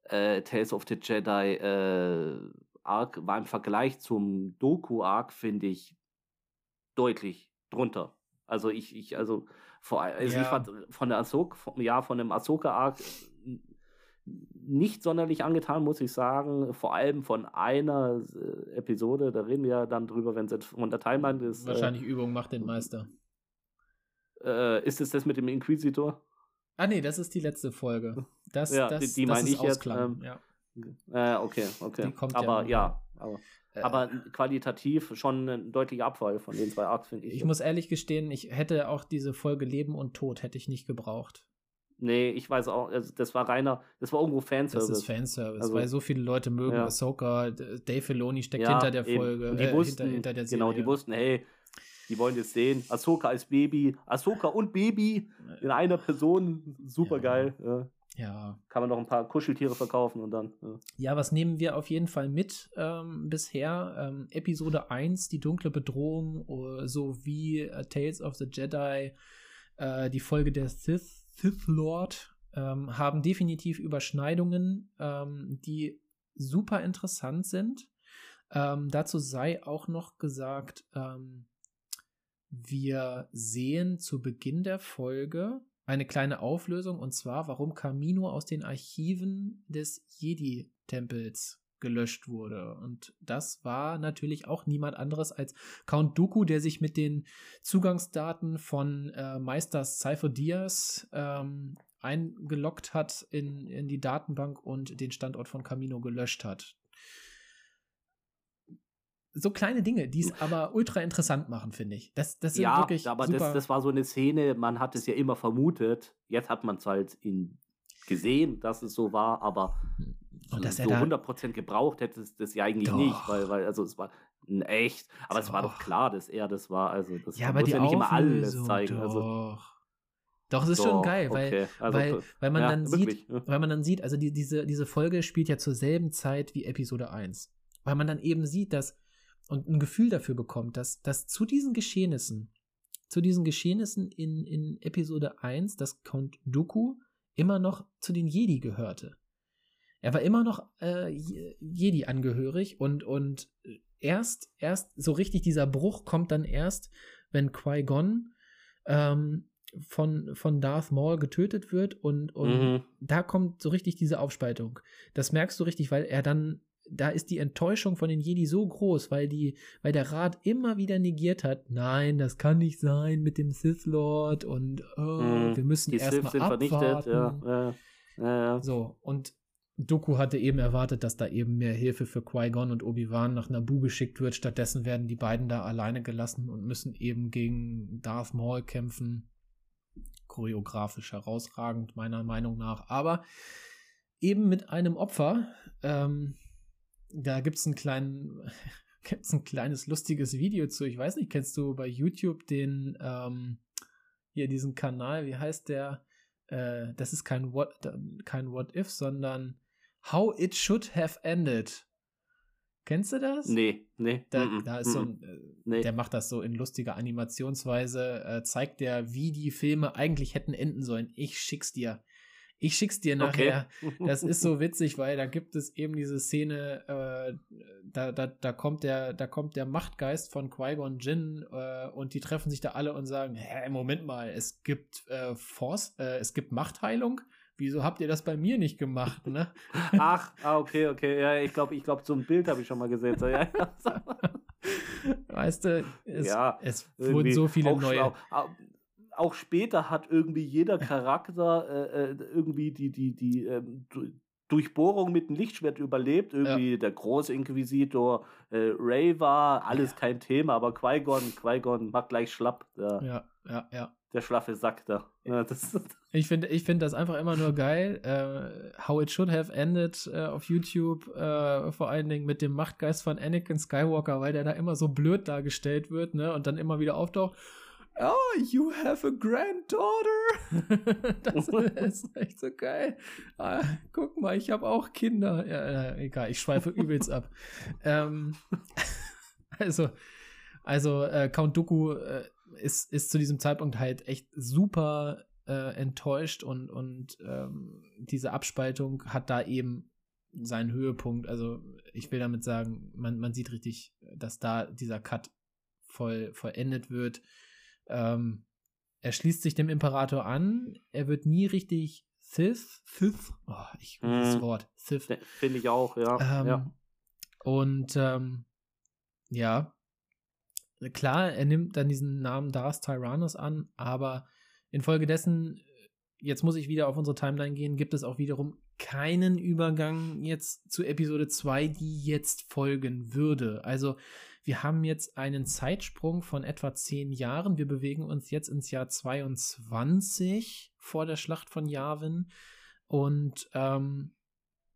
äh, Tales of the Jedi äh, Arc war im Vergleich zum Doku-Arc, finde ich, deutlich drunter. Also ich, ich, also, vor, also ja. ich fand von der Ahsoka, ja, von dem Ahsoka-Arc nicht sonderlich angetan, muss ich sagen. Vor allem von einer äh, Episode, da reden wir ja dann drüber, wenn es jetzt von der Timeline ist. Äh, Wahrscheinlich äh, Übung macht den Meister. Äh, ist es das mit dem Inquisitor? Ah, nee, das ist die letzte Folge. Das, ja, das, die, die meine ich jetzt. Ähm, ja. Äh, okay, okay. aber ja, ja aber, äh, aber, qualitativ schon ein deutlicher Abfall von den zwei Arcs, finde ich. Ich muss ehrlich gestehen, ich hätte auch diese Folge Leben und Tod hätte ich nicht gebraucht. Nee, ich weiß auch, also das war reiner, das war irgendwo Fanservice. Das ist Fanservice, also, weil so viele Leute mögen ja. Ahsoka, Dave Filoni steckt ja, hinter der Folge, die äh, wussten, hinter, hinter, der Serie. Genau, die wussten, hey, die wollen jetzt sehen, Ahsoka als Baby, Ahsoka und Baby in einer Person, super geil. Ja. ja. Kann man noch ein paar Kuscheltiere verkaufen und dann. Ja, ja was nehmen wir auf jeden Fall mit ähm, bisher? Ähm, Episode 1, die dunkle Bedrohung, uh, sowie uh, Tales of the Jedi, uh, die Folge der Sith Sith Lord ähm, haben definitiv Überschneidungen, ähm, die super interessant sind. Ähm, dazu sei auch noch gesagt, ähm, wir sehen zu Beginn der Folge eine kleine Auflösung und zwar, warum Camino aus den Archiven des Jedi-Tempels gelöscht wurde. Und das war natürlich auch niemand anderes als Count Dooku, der sich mit den Zugangsdaten von äh, Meister Cypher Diaz ähm, eingeloggt hat in, in die Datenbank und den Standort von Camino gelöscht hat. So kleine Dinge, die es aber ultra interessant machen, finde ich. Das, das sind ja, wirklich aber das, das war so eine Szene, man hat es ja immer vermutet. Jetzt hat man es halt in gesehen, dass es so war, aber hm. Und dass so er da 100% gebraucht hätte es das ja eigentlich doch. nicht, weil, weil also es war echt, aber doch. es war doch klar, dass er das war. Also das ja, aber die ja nicht immer alles zeigen. Also doch. Also, doch, es ist doch, schon geil, weil, okay. also, weil, weil man ja, dann wirklich, sieht, weil man dann sieht, also die, diese, diese Folge spielt ja zur selben Zeit wie Episode 1. Weil man dann eben sieht, dass und ein Gefühl dafür bekommt, dass, dass zu diesen Geschehnissen, zu diesen Geschehnissen in, in Episode 1, dass Count Dooku immer noch zu den Jedi gehörte. Er war immer noch äh, Jedi angehörig und, und erst, erst so richtig dieser Bruch kommt dann erst, wenn Qui-Gon ähm, von, von Darth Maul getötet wird und, und mhm. da kommt so richtig diese Aufspaltung. Das merkst du richtig, weil er dann, da ist die Enttäuschung von den Jedi so groß, weil die, weil der Rat immer wieder negiert hat, nein, das kann nicht sein mit dem Sith Lord und oh, mhm. wir müssen erstmal abwarten. Vernichtet, ja, ja, ja, so, und Doku hatte eben erwartet, dass da eben mehr Hilfe für Qui-Gon und Obi-Wan nach Naboo geschickt wird. Stattdessen werden die beiden da alleine gelassen und müssen eben gegen Darth Maul kämpfen. Choreografisch herausragend, meiner Meinung nach. Aber eben mit einem Opfer. Ähm, da gibt es einen kleinen, (laughs) gibt's ein kleines lustiges Video zu. Ich weiß nicht, kennst du bei YouTube den, ähm, hier diesen Kanal, wie heißt der? Äh, das ist kein What, kein What If, sondern How It Should Have Ended. Kennst du das? Nee, nee. Da, mm da ist mm so ein, äh, nee. der macht das so in lustiger Animationsweise, äh, zeigt der, wie die Filme eigentlich hätten enden sollen. Ich schick's dir. Ich schick's dir nachher. Okay. (laughs) Das ist so witzig, weil da gibt es eben diese Szene, äh, da, da, da kommt der, da kommt der Machtgeist von Qui-Gon Jinn äh, und die treffen sich da alle und sagen, hä, Moment mal, es gibt äh, Force, äh, es gibt Machtheilung. Wieso habt ihr das bei mir nicht gemacht, ne? (laughs) Ach, ah, okay, okay. Ja, ich glaube, ich glaube, so ein Bild habe ich schon mal gesehen. So, ja, (laughs) weißt du, es, ja, es wurden so viele neue auch später hat irgendwie jeder Charakter äh, äh, irgendwie die, die, die ähm, Durchbohrung mit dem Lichtschwert überlebt. Irgendwie ja. der große Inquisitor, äh, Ray war, alles ja. kein Thema, aber Qui-Gon, Qui-Gon macht gleich schlapp. Der, ja, ja, ja. Der schlaffe Sack da. Ja, (laughs) ich finde ich find das einfach immer nur geil. Äh, How It Should Have Ended äh, auf YouTube, äh, vor allen Dingen mit dem Machtgeist von Anakin Skywalker, weil der da immer so blöd dargestellt wird, ne, und dann immer wieder auftaucht oh, you have a granddaughter. (laughs) das (laughs) ist echt so geil. Ah, guck mal, ich habe auch Kinder. Ja, äh, egal, ich schweife übelst ab. Ähm, also, also äh, Count Dooku äh, ist, ist zu diesem Zeitpunkt halt echt super äh, enttäuscht und, und ähm, diese Abspaltung hat da eben seinen Höhepunkt. Also ich will damit sagen, man, man sieht richtig, dass da dieser Cut voll vollendet wird. Ähm, er schließt sich dem Imperator an. Er wird nie richtig Sith. Sith. Oh, ich mm. das Wort. Sith. Finde ich auch, ja. Ähm, ja. Und ähm, ja, klar, er nimmt dann diesen Namen Darth Tyrannus an, aber infolgedessen, jetzt muss ich wieder auf unsere Timeline gehen, gibt es auch wiederum keinen Übergang jetzt zu Episode 2, die jetzt folgen würde. Also wir haben jetzt einen Zeitsprung von etwa zehn Jahren. Wir bewegen uns jetzt ins Jahr 22 vor der Schlacht von Yavin. Und ähm,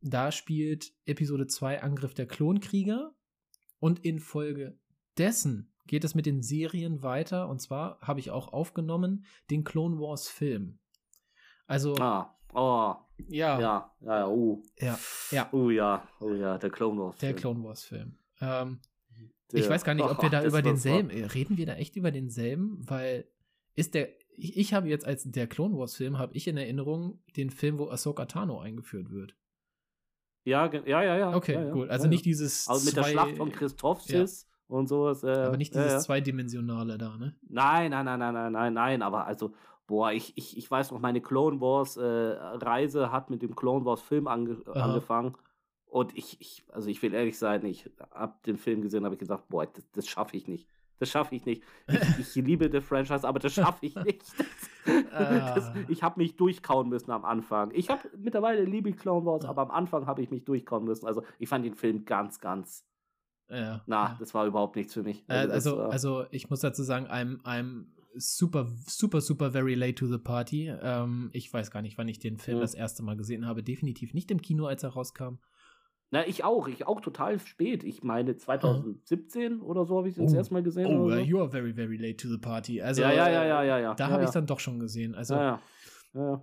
da spielt Episode 2 Angriff der Klonkrieger. Und infolge dessen geht es mit den Serien weiter. Und zwar habe ich auch aufgenommen den Clone Wars Film. Also. Ah, oh. Ja. Ja, ja, oh. Ja, ja. Oh ja, oh ja, der Clone Wars Film. Der Clone Wars Film. Ähm, ich weiß gar nicht, ob wir (laughs) da über denselben, reden wir da echt über denselben? Weil ist der, ich, ich habe jetzt als der Clone Wars Film, habe ich in Erinnerung den Film, wo Ahsoka Tano eingeführt wird. Ja, ja, ja, ja. Okay, ja, gut. Also ja, nicht dieses. Also mit zwei, der Schlacht von Christophsis ja. Und sowas. Äh, aber nicht dieses zweidimensionale da, ne? Nein, nein, nein, nein, nein, nein, nein. Aber also, boah, ich, ich, ich weiß noch, meine Clone Wars äh, Reise hat mit dem Clone Wars Film ange Aha. angefangen. Und ich, ich, also ich will ehrlich sein, ich habe den Film gesehen, habe ich gesagt, boah, das, das schaffe ich nicht. Das schaffe ich nicht. Ich, (laughs) ich liebe The Franchise, aber das schaffe ich nicht. Das, (laughs) (laughs) das, ah. ich habe mich durchkauen müssen am Anfang. Ich habe mittlerweile liebe Clone Wars, aber am Anfang habe ich mich durchkauen müssen. Also ich fand den Film ganz, ganz. Ja, na, ja. das war überhaupt nichts für mich. Also, also, das, also ich muss dazu sagen, I'm, I'm super, super, super very late to the party. Ähm, ich weiß gar nicht, wann ich den Film mhm. das erste Mal gesehen habe. Definitiv nicht im Kino, als er rauskam. Na, ich auch. Ich auch total spät. Ich meine 2017 oh. oder so habe ich den oh. das erste Mal gesehen. Oh, so. you are very, very late to the party. Also, ja, ja, ja, ja, ja. ja. Da ja, habe ja. ich dann doch schon gesehen. Also, ja, ja.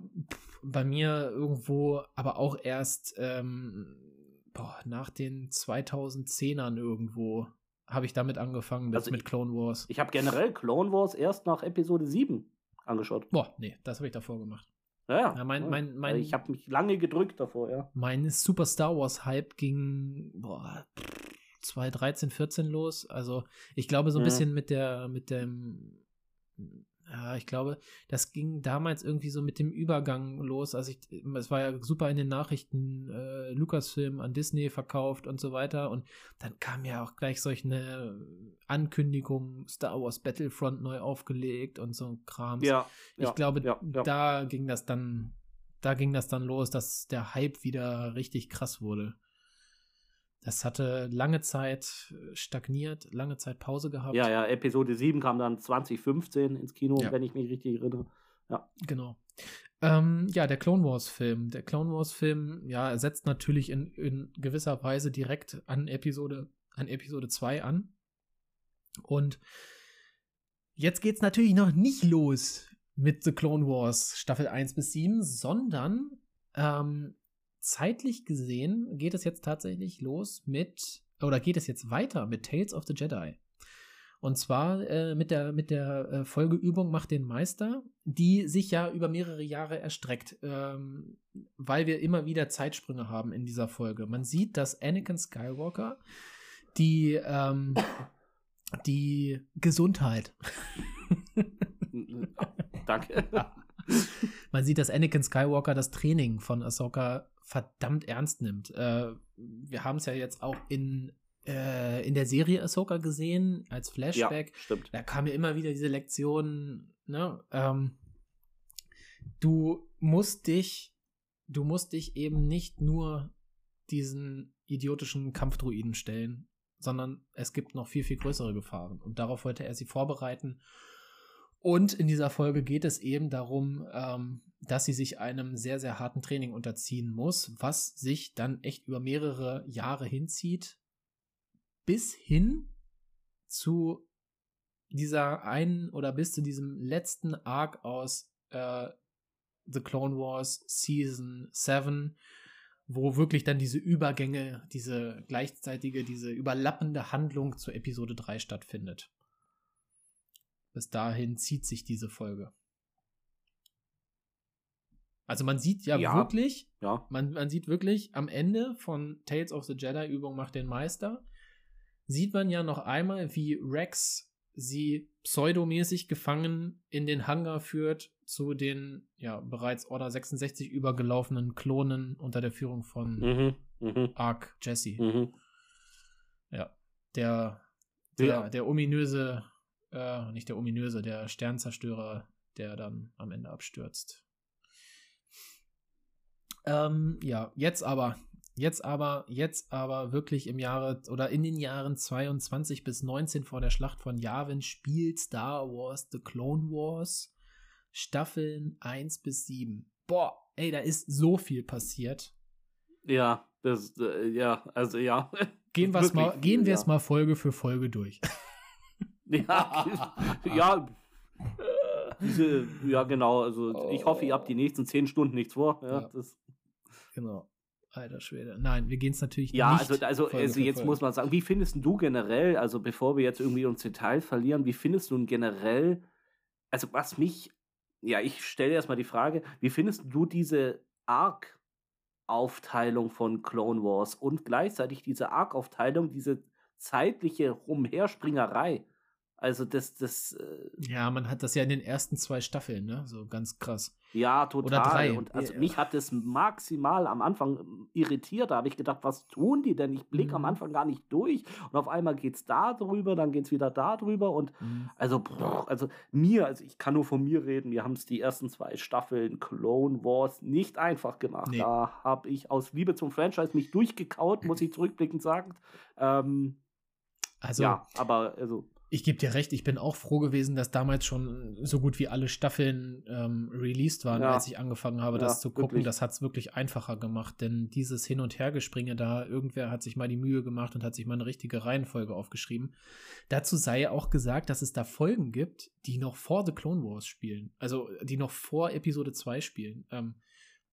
bei mir irgendwo, aber auch erst ähm, boah, nach den 2010ern irgendwo habe ich damit angefangen, also mit Clone Wars. Ich habe generell Clone Wars erst nach Episode 7 angeschaut. Boah, nee, das habe ich davor gemacht. Ja, ja. mein, mein, mein, ich habe mich lange gedrückt davor, ja. Mein Super Star Wars Hype ging boah, 2013, 14 los. Also ich glaube so ein ja. bisschen mit der, mit dem ja, ich glaube, das ging damals irgendwie so mit dem Übergang los. Also ich, es war ja super in den Nachrichten, äh, Lucasfilm an Disney verkauft und so weiter. Und dann kam ja auch gleich solche Ankündigungen, Star Wars Battlefront neu aufgelegt und so ein Kram. Ja. Ich ja, glaube, ja, ja. da ging das dann, da ging das dann los, dass der Hype wieder richtig krass wurde. Das hatte lange Zeit äh, stagniert, lange Zeit Pause gehabt. Ja, ja, Episode 7 kam dann 2015 ins Kino, ja. wenn ich mich richtig erinnere. Ja. Genau. Ähm, ja, der Clone Wars-Film. Der Clone Wars-Film, ja, setzt natürlich in, in gewisser Weise direkt an Episode, an Episode 2 an. Und jetzt geht's natürlich noch nicht los mit The Clone Wars Staffel 1 bis 7, sondern ähm, zeitlich gesehen geht es jetzt tatsächlich los mit, oder geht es jetzt weiter mit Tales of the Jedi. Und zwar äh, mit der, mit der äh, Folgeübung Macht den Meister, die sich ja über mehrere Jahre erstreckt, ähm, weil wir immer wieder Zeitsprünge haben in dieser Folge. Man sieht, dass Anakin Skywalker die, ähm, die Gesundheit. (laughs) Danke. Man sieht, dass Anakin Skywalker das Training von Ahsoka verdammt ernst nimmt. Äh, wir haben es ja jetzt auch in äh, in der Serie Ahsoka gesehen, als Flashback. Ja, stimmt. Da kam ja immer wieder diese Lektion, ne? Ähm, du musst dich, du musst dich eben nicht nur diesen idiotischen Kampfdruiden stellen, sondern es gibt noch viel, viel größere Gefahren. Und darauf wollte er sie vorbereiten. Und in dieser Folge geht es eben darum, ähm, dass sie sich einem sehr, sehr harten Training unterziehen muss, was sich dann echt über mehrere Jahre hinzieht bis hin zu dieser einen oder bis zu diesem letzten Arc aus äh, The Clone Wars Season 7, wo wirklich dann diese Übergänge, diese gleichzeitige, diese überlappende Handlung zur Episode 3 stattfindet. Bis dahin zieht sich diese Folge. Also man sieht ja, ja. wirklich, ja. Man, man sieht wirklich am Ende von Tales of the Jedi Übung macht den Meister, sieht man ja noch einmal, wie Rex sie pseudomäßig gefangen in den Hangar führt zu den ja bereits Order 66 übergelaufenen Klonen unter der Führung von mhm, mh. Ark Jesse. Mhm. Ja, der der, ja. der ominöse, äh, nicht der ominöse, der Sternzerstörer, der dann am Ende abstürzt. Ähm, ja, jetzt aber Jetzt aber, jetzt aber wirklich im Jahre oder in den Jahren 22 bis 19 vor der Schlacht von Yavin spielt Star Wars The Clone Wars Staffeln 1 bis 7. Boah, ey, da ist so viel passiert. Ja, das, äh, ja, also ja. (laughs) Gehen, wir's mal, viel, gehen wir es ja. mal Folge für Folge durch. (laughs) ja, (laughs) ja. Diese, ja, genau. Also oh. ich hoffe, ihr habt die nächsten zehn Stunden nichts vor. Ja, ja. Das. Genau. Alter Schwede. Nein, wir gehen es natürlich ja, nicht. Ja, also, also, also jetzt muss man sagen, wie findest du generell, also bevor wir jetzt irgendwie uns Detail verlieren, wie findest du generell, also was mich, ja, ich stelle erstmal die Frage, wie findest du diese Arc-Aufteilung von Clone Wars und gleichzeitig diese Arc-Aufteilung, diese zeitliche Rumherspringerei? Also das, das. Äh ja, man hat das ja in den ersten zwei Staffeln, ne? So ganz krass. Ja, total. Oder drei. Und also ja. mich hat das maximal am Anfang ähm, irritiert. Da habe ich gedacht, was tun die denn? Ich blicke mhm. am Anfang gar nicht durch. Und auf einmal geht es da drüber, dann geht es wieder da drüber. Und mhm. also, also mir, also ich kann nur von mir reden, wir haben es die ersten zwei Staffeln Clone Wars nicht einfach gemacht. Nee. Da habe ich aus Liebe zum Franchise mich durchgekaut, muss ich zurückblickend sagen. Ähm, also, ja, aber also ich gebe dir recht, ich bin auch froh gewesen, dass damals schon so gut wie alle Staffeln ähm, released waren, ja. als ich angefangen habe, ja, das zu gucken. Wirklich. Das hat es wirklich einfacher gemacht, denn dieses Hin- und Hergespringe da, irgendwer hat sich mal die Mühe gemacht und hat sich mal eine richtige Reihenfolge aufgeschrieben. Dazu sei auch gesagt, dass es da Folgen gibt, die noch vor The Clone Wars spielen, also die noch vor Episode 2 spielen. Ähm,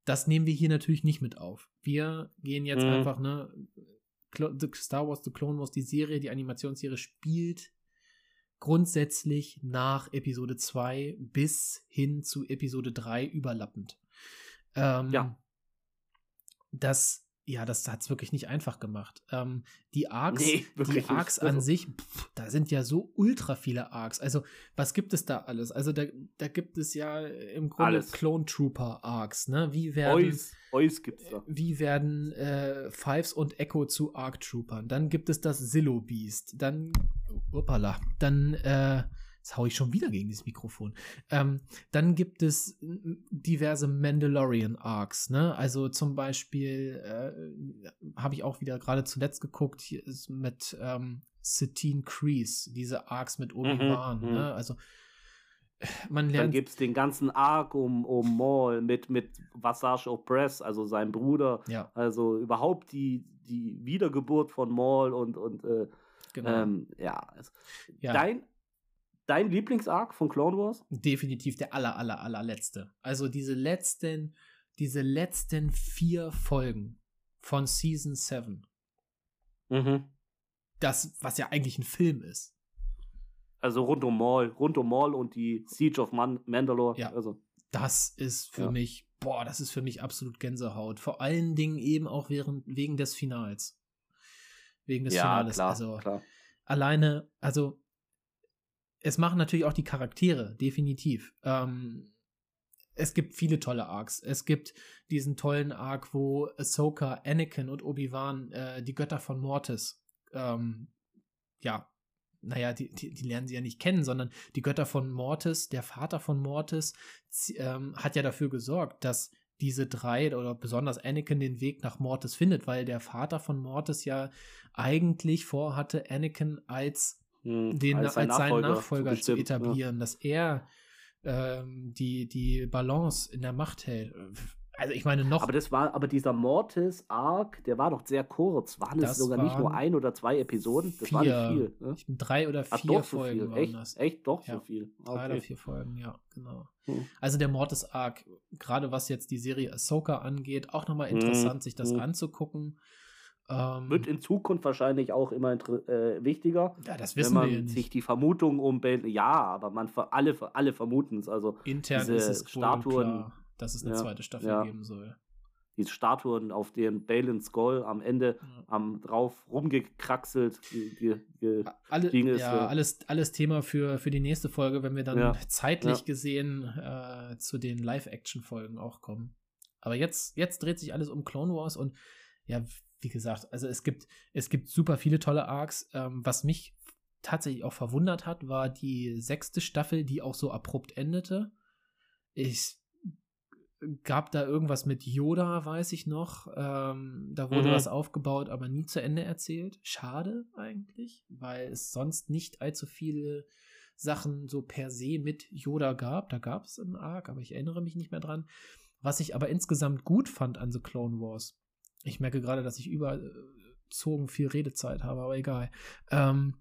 das nehmen wir hier natürlich nicht mit auf. Wir gehen jetzt mhm. einfach, ne, Star Wars The Clone Wars, die Serie, die Animationsserie spielt grundsätzlich nach Episode 2 bis hin zu Episode 3 überlappend. Ähm, ja. Das ja, das hat es wirklich nicht einfach gemacht. Ähm, die Arcs, nee, die Arcs an sich, pff, da sind ja so ultra viele Arcs. Also, was gibt es da alles? Also, da, da gibt es ja im Grunde alles. Clone Trooper Arcs, ne? Wie werden, Ois, Ois gibt's da. Wie werden äh, Fives und Echo zu Arc Troopern? Dann gibt es das Zillow Beast. Dann, uppala, dann, äh, Jetzt hau ich schon wieder gegen dieses Mikrofon. Ähm, dann gibt es diverse Mandalorian-Arcs, ne? Also zum Beispiel äh, habe ich auch wieder gerade zuletzt geguckt, hier ist mit ähm, Satine Kreese, diese Arcs mit Obi-Wan, mhm, ne? Mhm. Also man lernt. Dann gibt es den ganzen Arc um, um Maul mit, mit Vasage Opress, also sein Bruder. Ja. Also überhaupt die, die Wiedergeburt von Maul und, und äh, genau. ähm, ja. Ja. Dein dein Lieblingsarc von Clone Wars? Definitiv der aller, aller, allerletzte. Also diese letzten, diese letzten vier Folgen von Season 7. Mhm. Das, was ja eigentlich ein Film ist. Also rund um Maul, rund um Maul und die Siege of Man Mandalore. Ja. Also. Das ist für ja. mich, boah, das ist für mich absolut Gänsehaut. Vor allen Dingen eben auch während, wegen des Finals. Wegen des ja, Finales. Klar, also klar. alleine, also es machen natürlich auch die Charaktere, definitiv. Ähm, es gibt viele tolle Arcs. Es gibt diesen tollen Arc, wo Ahsoka, Anakin und Obi-Wan, äh, die Götter von Mortis, ähm, ja, naja, die, die, die, lernen sie ja nicht kennen, sondern die Götter von Mortis, der Vater von Mortis, ähm, hat ja dafür gesorgt, dass diese drei oder besonders Anakin den Weg nach Mortis findet, weil der Vater von Mortis ja eigentlich vorhatte, Anakin als, hm, den, als, als seinen Nachfolger, zu, etablieren, ja. dass er ähm, die, die Balance in der Macht hält. Also ich meine noch. Aber das war, aber dieser Mortis Arc, der war doch sehr kurz. Waren es sogar nicht nur ein oder zwei Episoden? Das vier, war nicht viel. Ne? Drei oder vier Ach, so Folgen waren echt, das. Echt doch ja, so viel. Okay. Drei oder vier Folgen, ja, genau. Hm. Also der Mortis Arc, gerade was jetzt die Serie Ahsoka angeht, auch nochmal hm, interessant, hm. sich das hm. anzugucken. Ähm, Wird in Zukunft wahrscheinlich auch immer äh, wichtiger. Ja, das wissen wenn man wir ja nicht. sich die Vermutung um ja, aber man alle alle vermuten es also intern ist es Statuen, klar, dass es eine ja, zweite Staffel ja. geben soll. Die Statuen, auf denen Balin Skull am Ende ja. am drauf rumgekraxelt ge, ge, Alle, ist, ja, alles, alles Thema für, für die nächste Folge, wenn wir dann zeitlich gesehen äh, zu den Live-Action-Folgen auch kommen. Aber jetzt, jetzt dreht sich alles um Clone Wars und ja, wie gesagt, also es gibt, es gibt super viele tolle Arcs. Ähm, was mich tatsächlich auch verwundert hat, war die sechste Staffel, die auch so abrupt endete. Ich gab da irgendwas mit Yoda, weiß ich noch. Ähm, da wurde mhm. was aufgebaut, aber nie zu Ende erzählt. Schade eigentlich, weil es sonst nicht allzu viele Sachen so per se mit Yoda gab. Da gab es einen Arc, aber ich erinnere mich nicht mehr dran. Was ich aber insgesamt gut fand an The Clone Wars, ich merke gerade, dass ich überzogen viel Redezeit habe, aber egal. Ähm,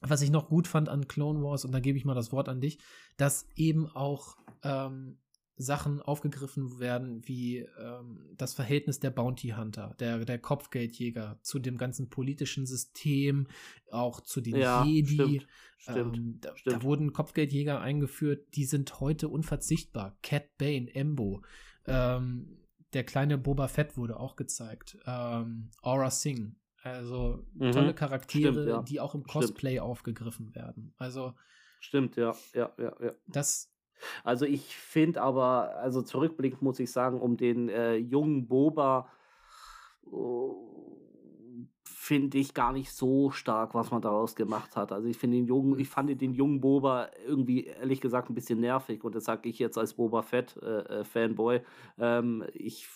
was ich noch gut fand an Clone Wars, und da gebe ich mal das Wort an dich, dass eben auch ähm, Sachen aufgegriffen werden, wie ähm, das Verhältnis der Bounty Hunter, der, der Kopfgeldjäger zu dem ganzen politischen System, auch zu den ja, Jedi. Stimmt, ähm, da, stimmt. da, wurden Kopfgeldjäger eingeführt, die sind heute unverzichtbar. Cat Bane, Embo. Ähm, der kleine Boba Fett wurde auch gezeigt. Ähm, Aura Singh. Also mhm. tolle Charaktere, Stimmt, ja. die auch im Cosplay Stimmt. aufgegriffen werden. Also Stimmt, ja, ja, ja, ja. Das. Also ich finde aber, also zurückblickend muss ich sagen, um den äh, jungen Boba oh, finde ich gar nicht so stark, was man daraus gemacht hat. Also ich finde den jungen, ich fand den jungen Boba irgendwie ehrlich gesagt ein bisschen nervig und das sage ich jetzt als Boba Fett äh, äh Fanboy. Ähm, ich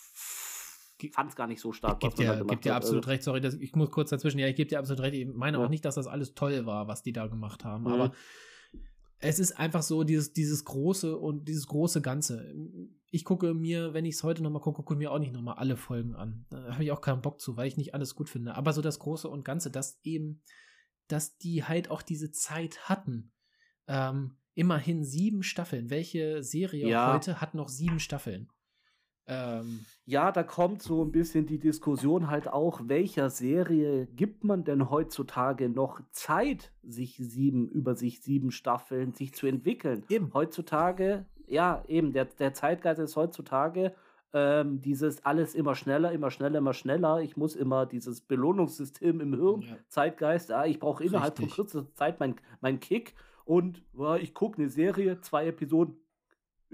fand es gar nicht so stark. Ich gebe dir, geb dir absolut also, recht, sorry, das, ich muss kurz dazwischen, ja, ich gebe dir absolut recht. Ich meine ja. auch nicht, dass das alles toll war, was die da gemacht haben, mhm. aber es ist einfach so dieses, dieses große und dieses große Ganze. Ich gucke mir, wenn ich es heute nochmal gucke, gucke mir auch nicht nochmal alle Folgen an. Da habe ich auch keinen Bock zu, weil ich nicht alles gut finde. Aber so das Große und Ganze, dass eben, dass die halt auch diese Zeit hatten. Ähm, immerhin sieben Staffeln. Welche Serie ja. heute hat noch sieben Staffeln? Ähm, ja, da kommt so ein bisschen die Diskussion halt auch, welcher Serie gibt man denn heutzutage noch Zeit, sich sieben, über sich sieben Staffeln, sich zu entwickeln? Eben. Heutzutage, ja, eben, der, der Zeitgeist ist heutzutage ähm, dieses alles immer schneller, immer schneller, immer schneller. Ich muss immer dieses Belohnungssystem im Hirn, ja. Zeitgeist, ja, ich brauche innerhalb Richtig. von kürzester Zeit meinen mein Kick und ja, ich gucke eine Serie, zwei Episoden,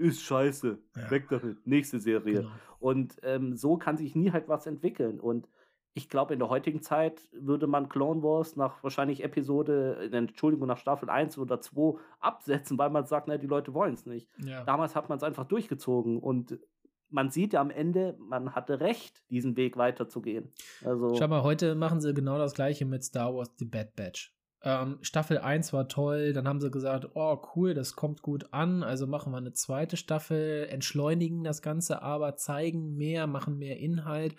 ist scheiße, ja. weg damit, nächste Serie. Genau. Und ähm, so kann sich nie halt was entwickeln. Und ich glaube, in der heutigen Zeit würde man Clone Wars nach wahrscheinlich Episode, Entschuldigung, nach Staffel 1 oder 2 absetzen, weil man sagt, na, die Leute wollen es nicht. Ja. Damals hat man es einfach durchgezogen und man sieht ja am Ende, man hatte recht, diesen Weg weiterzugehen. Also Schau mal, heute machen sie genau das gleiche mit Star Wars The Bad Batch. Ähm, Staffel 1 war toll, dann haben sie gesagt, oh cool, das kommt gut an, also machen wir eine zweite Staffel, entschleunigen das Ganze, aber zeigen mehr, machen mehr Inhalt.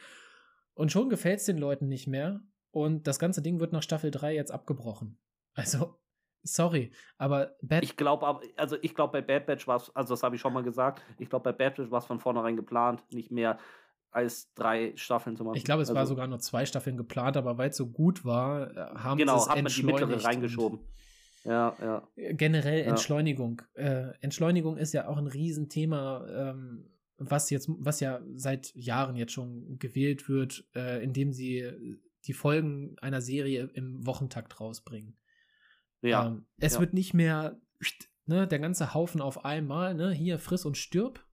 Und schon gefällt es den Leuten nicht mehr. Und das ganze Ding wird nach Staffel 3 jetzt abgebrochen. Also, sorry, aber Bad Ich glaube, also ich glaube, bei Bad Batch war es, also das habe ich schon mal gesagt, ich glaube, bei Bad Batch war es von vornherein geplant, nicht mehr als drei Staffeln zu machen. Ich glaube, es also, war sogar nur zwei Staffeln geplant, aber weil es so gut war, äh, haben genau, sie es hat man die mittlere reingeschoben. Ja, ja. Generell Entschleunigung. Äh, Entschleunigung ist ja auch ein Riesenthema, ähm, was jetzt, was ja seit Jahren jetzt schon gewählt wird, äh, indem sie die Folgen einer Serie im Wochentakt rausbringen. Ja. Ähm, es ja. wird nicht mehr ne, der ganze Haufen auf einmal, ne, hier friss und stirb,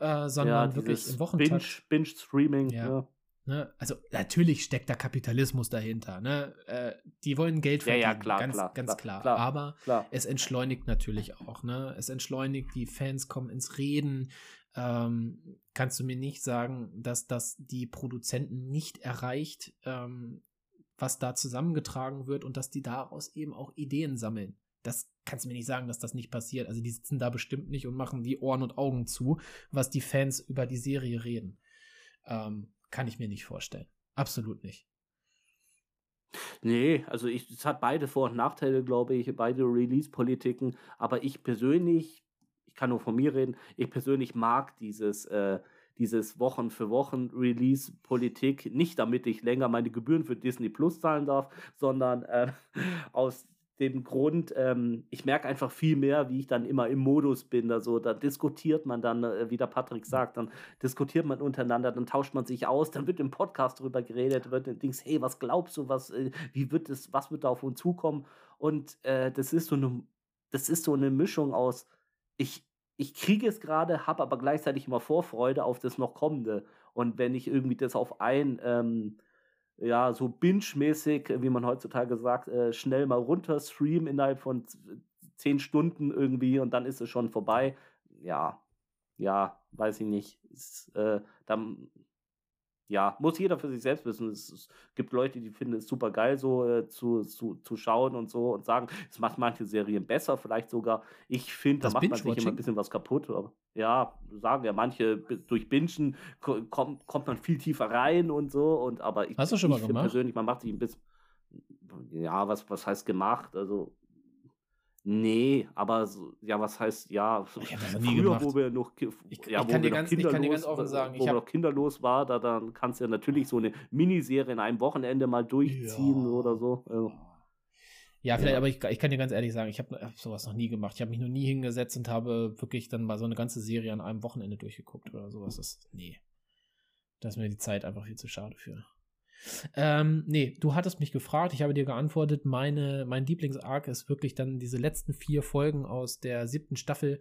äh, sondern ja, wirklich im Wochentakt. Binge-Streaming, Binge ja. Ne? Also natürlich steckt da Kapitalismus dahinter. Ne? Äh, die wollen Geld verdienen, ja, ja, klar, ganz, klar, ganz klar. klar. Aber es entschleunigt natürlich auch. Ne? Es entschleunigt, die Fans kommen ins Reden. Ähm, kannst du mir nicht sagen, dass das die Produzenten nicht erreicht, ähm, was da zusammengetragen wird und dass die daraus eben auch Ideen sammeln. Das kannst du mir nicht sagen, dass das nicht passiert. Also die sitzen da bestimmt nicht und machen die Ohren und Augen zu, was die Fans über die Serie reden. Ähm, kann ich mir nicht vorstellen. Absolut nicht. Nee, also ich, es hat beide Vor- und Nachteile, glaube ich, beide Release-Politiken. Aber ich persönlich, ich kann nur von mir reden, ich persönlich mag dieses, äh, dieses Wochen für Wochen Release-Politik nicht, damit ich länger meine Gebühren für Disney Plus zahlen darf, sondern äh, (laughs) aus dem Grund, ähm, ich merke einfach viel mehr, wie ich dann immer im Modus bin. Also da diskutiert man dann, äh, wie der Patrick sagt, dann diskutiert man untereinander, dann tauscht man sich aus, dann wird im Podcast darüber geredet, wird Dings, hey, was glaubst du, was, äh, wie wird es, was wird da auf uns zukommen? Und äh, das ist so eine, das ist so eine Mischung aus, ich, ich kriege es gerade, habe aber gleichzeitig immer Vorfreude auf das noch kommende. Und wenn ich irgendwie das auf ein ähm, ja, so binge-mäßig, wie man heutzutage sagt, äh, schnell mal runter streamen innerhalb von zehn Stunden irgendwie und dann ist es schon vorbei. Ja, ja, weiß ich nicht. Ist, äh, dann ja, muss jeder für sich selbst wissen. Es, es gibt Leute, die finden es super geil, so äh, zu, zu, zu schauen und so und sagen, es macht manche Serien besser, vielleicht sogar. Ich finde, da macht man sich immer ein bisschen was kaputt. Aber, ja, sagen ja manche, durch Bingen kommt, kommt man viel tiefer rein und so. Und, aber ich, Hast du schon mal gemacht? persönlich, man macht sich ein bisschen. Ja, was, was heißt gemacht? Also Nee, aber so, ja, was heißt, ja, ich (laughs) das nie früher, gemacht. wo wir noch, ich, ja, ich dir ganz offen sagen, wo ich hab, noch kinderlos war, da dann kannst du ja natürlich so eine Miniserie in einem Wochenende mal durchziehen ja. oder so. Also, ja, vielleicht, ja. aber ich, ich kann dir ganz ehrlich sagen, ich habe hab sowas noch nie gemacht. Ich habe mich noch nie hingesetzt und habe wirklich dann mal so eine ganze Serie an einem Wochenende durchgeguckt oder sowas. Das, nee. Da ist mir die Zeit einfach viel zu schade für. Ähm, nee, du hattest mich gefragt, ich habe dir geantwortet. Meine, mein Lieblingsarc ist wirklich dann diese letzten vier Folgen aus der siebten Staffel.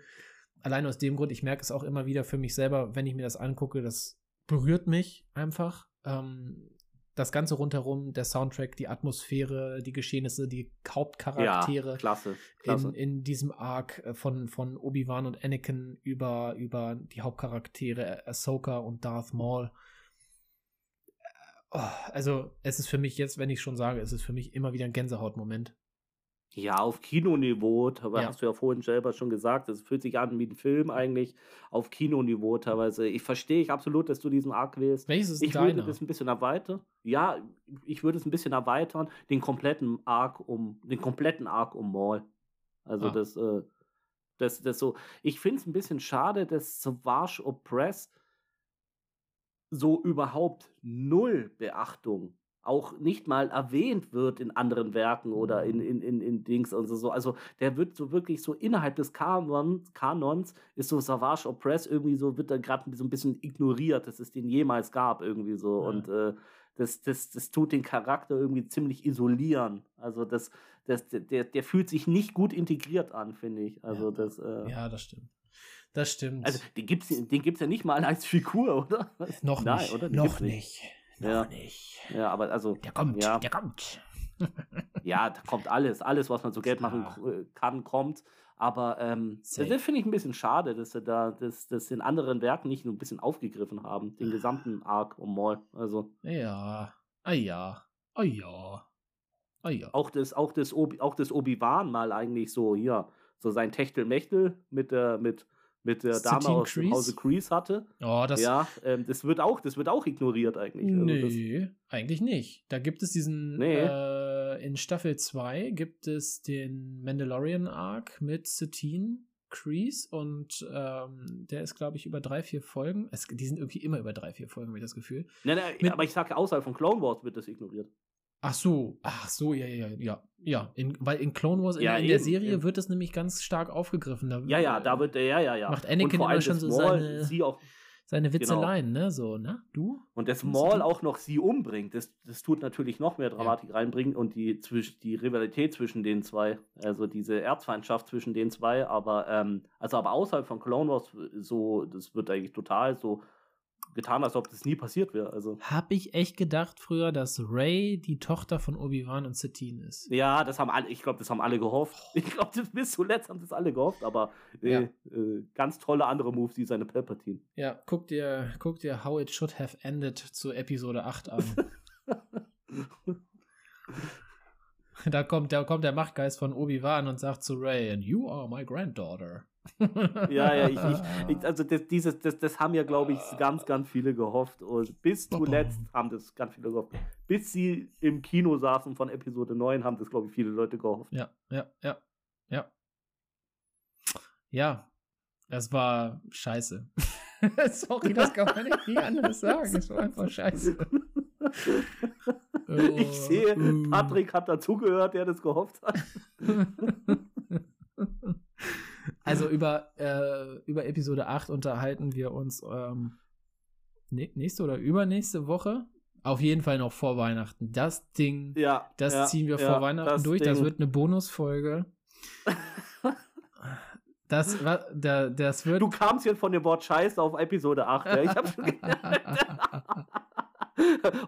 Allein aus dem Grund, ich merke es auch immer wieder für mich selber, wenn ich mir das angucke, das berührt mich einfach. Ähm, das Ganze rundherum, der Soundtrack, die Atmosphäre, die Geschehnisse, die Hauptcharaktere ja, klasse, klasse. In, in diesem Arc äh, von, von Obi-Wan und Anakin über, über die Hauptcharaktere Ahsoka und Darth Maul. Oh, also, es ist für mich jetzt, wenn ich schon sage, es ist für mich immer wieder ein Gänsehautmoment. Ja, auf Kinoniveau, aber ja. hast du ja vorhin selber schon gesagt, es fühlt sich an wie ein Film eigentlich auf Kinoniveau teilweise. Ich verstehe ich absolut, dass du diesen Arc wählst. Welches ist Ich deiner? würde das ein bisschen erweitern. Ja, ich würde es ein bisschen erweitern, den kompletten Arc um, den kompletten Arc um Maul. Also ah. das, äh, das, das so. Ich finde es ein bisschen schade, dass Savage Oppress so überhaupt null Beachtung auch nicht mal erwähnt wird in anderen Werken oder in, in, in, in Dings und so. Also der wird so wirklich so innerhalb des Kanon, Kanons ist so Savage Oppress irgendwie so, wird da gerade so ein bisschen ignoriert, dass es den jemals gab irgendwie so. Ja. Und äh, das, das, das tut den Charakter irgendwie ziemlich isolieren. Also das, das, der, der fühlt sich nicht gut integriert an, finde ich. Also ja. das, äh, ja, das stimmt. Das stimmt. Also den gibt es den gibt's ja nicht mal als Figur, oder? (laughs) Noch Nein, nicht. Oder? noch nicht. Noch ja. nicht. Ja, aber also. Der kommt, ja. der kommt. (laughs) ja, da kommt alles. Alles, was man so Geld machen äh, kann, kommt. Aber ähm, das, das finde ich ein bisschen schade, dass sie da das, das in anderen Werken nicht nur ein bisschen aufgegriffen haben. Den gesamten Arc um Maul. Also. Ja. Ah ja. Ah ja. Ah ja. Auch das, auch das, Obi, auch das Obi-Wan mal eigentlich so hier, so sein Techtelmechtel mit der, mit mit der Dame aus dem Hause Crease hatte. Oh, das ja, ähm, das wird auch, das wird auch ignoriert eigentlich. Also nee, das, eigentlich nicht. Da gibt es diesen nee. äh, in Staffel 2 gibt es den Mandalorian Arc mit Satine Crease und ähm, der ist, glaube ich, über drei, vier Folgen. Es, die sind irgendwie immer über drei, vier Folgen, habe ich das Gefühl. Nein, nein, aber ich sage, außerhalb von Clone Wars wird das ignoriert. Ach so, ach so, ja, ja, ja, ja. In, weil in Clone Wars, ja, in, in der Serie eben. wird das nämlich ganz stark aufgegriffen. Da, ja, ja, da wird, ja, ja, ja. Macht Anakin immer schon so seine, sie auch, seine genau. Witzeleien, genau. ne, so, ne, du? Und das Maul auch noch sie umbringt, das, das tut natürlich noch mehr Dramatik ja. reinbringen und die, die Rivalität zwischen den zwei, also diese Erzfeindschaft zwischen den zwei, aber, ähm, also aber außerhalb von Clone Wars, so, das wird eigentlich total so getan, als ob das nie passiert wäre. Also. Hab ich echt gedacht früher, dass Ray die Tochter von Obi-Wan und Satine ist. Ja, das haben alle, ich glaube, das haben alle gehofft. Ich glaube, bis zuletzt haben das alle gehofft, aber äh, ja. äh, ganz tolle andere Moves, wie seine Palpatine. Ja, guck dir, guck dir How It Should Have Ended zu Episode 8 an. (laughs) (laughs) da kommt, da kommt der Machtgeist von Obi-Wan und sagt zu Ray, and you are my granddaughter (laughs) ja, ja, ich, ich, (laughs) ich, also das, dieses, das, das haben ja, glaube ich, ganz, ganz viele gehofft. Und bis zuletzt haben das ganz viele gehofft. Bis sie im Kino saßen von Episode 9, haben das, glaube ich, viele Leute gehofft. Ja, ja, ja, ja. Ja, das war scheiße. Sorry, das kann man nicht anders sagen. Es war einfach scheiße. (laughs) ich sehe, oh. Patrick hat dazugehört, der das gehofft hat. (laughs) Also über, äh, über Episode 8 unterhalten wir uns ähm, nächste oder übernächste Woche. Auf jeden Fall noch vor Weihnachten. Das Ding, ja, das ja, ziehen wir ja, vor Weihnachten das durch. Ding. Das wird eine Bonusfolge. (laughs) Das, da, das wird. Du kamst jetzt von dem Wort Scheiße auf Episode 8. Ja? Ich hab schon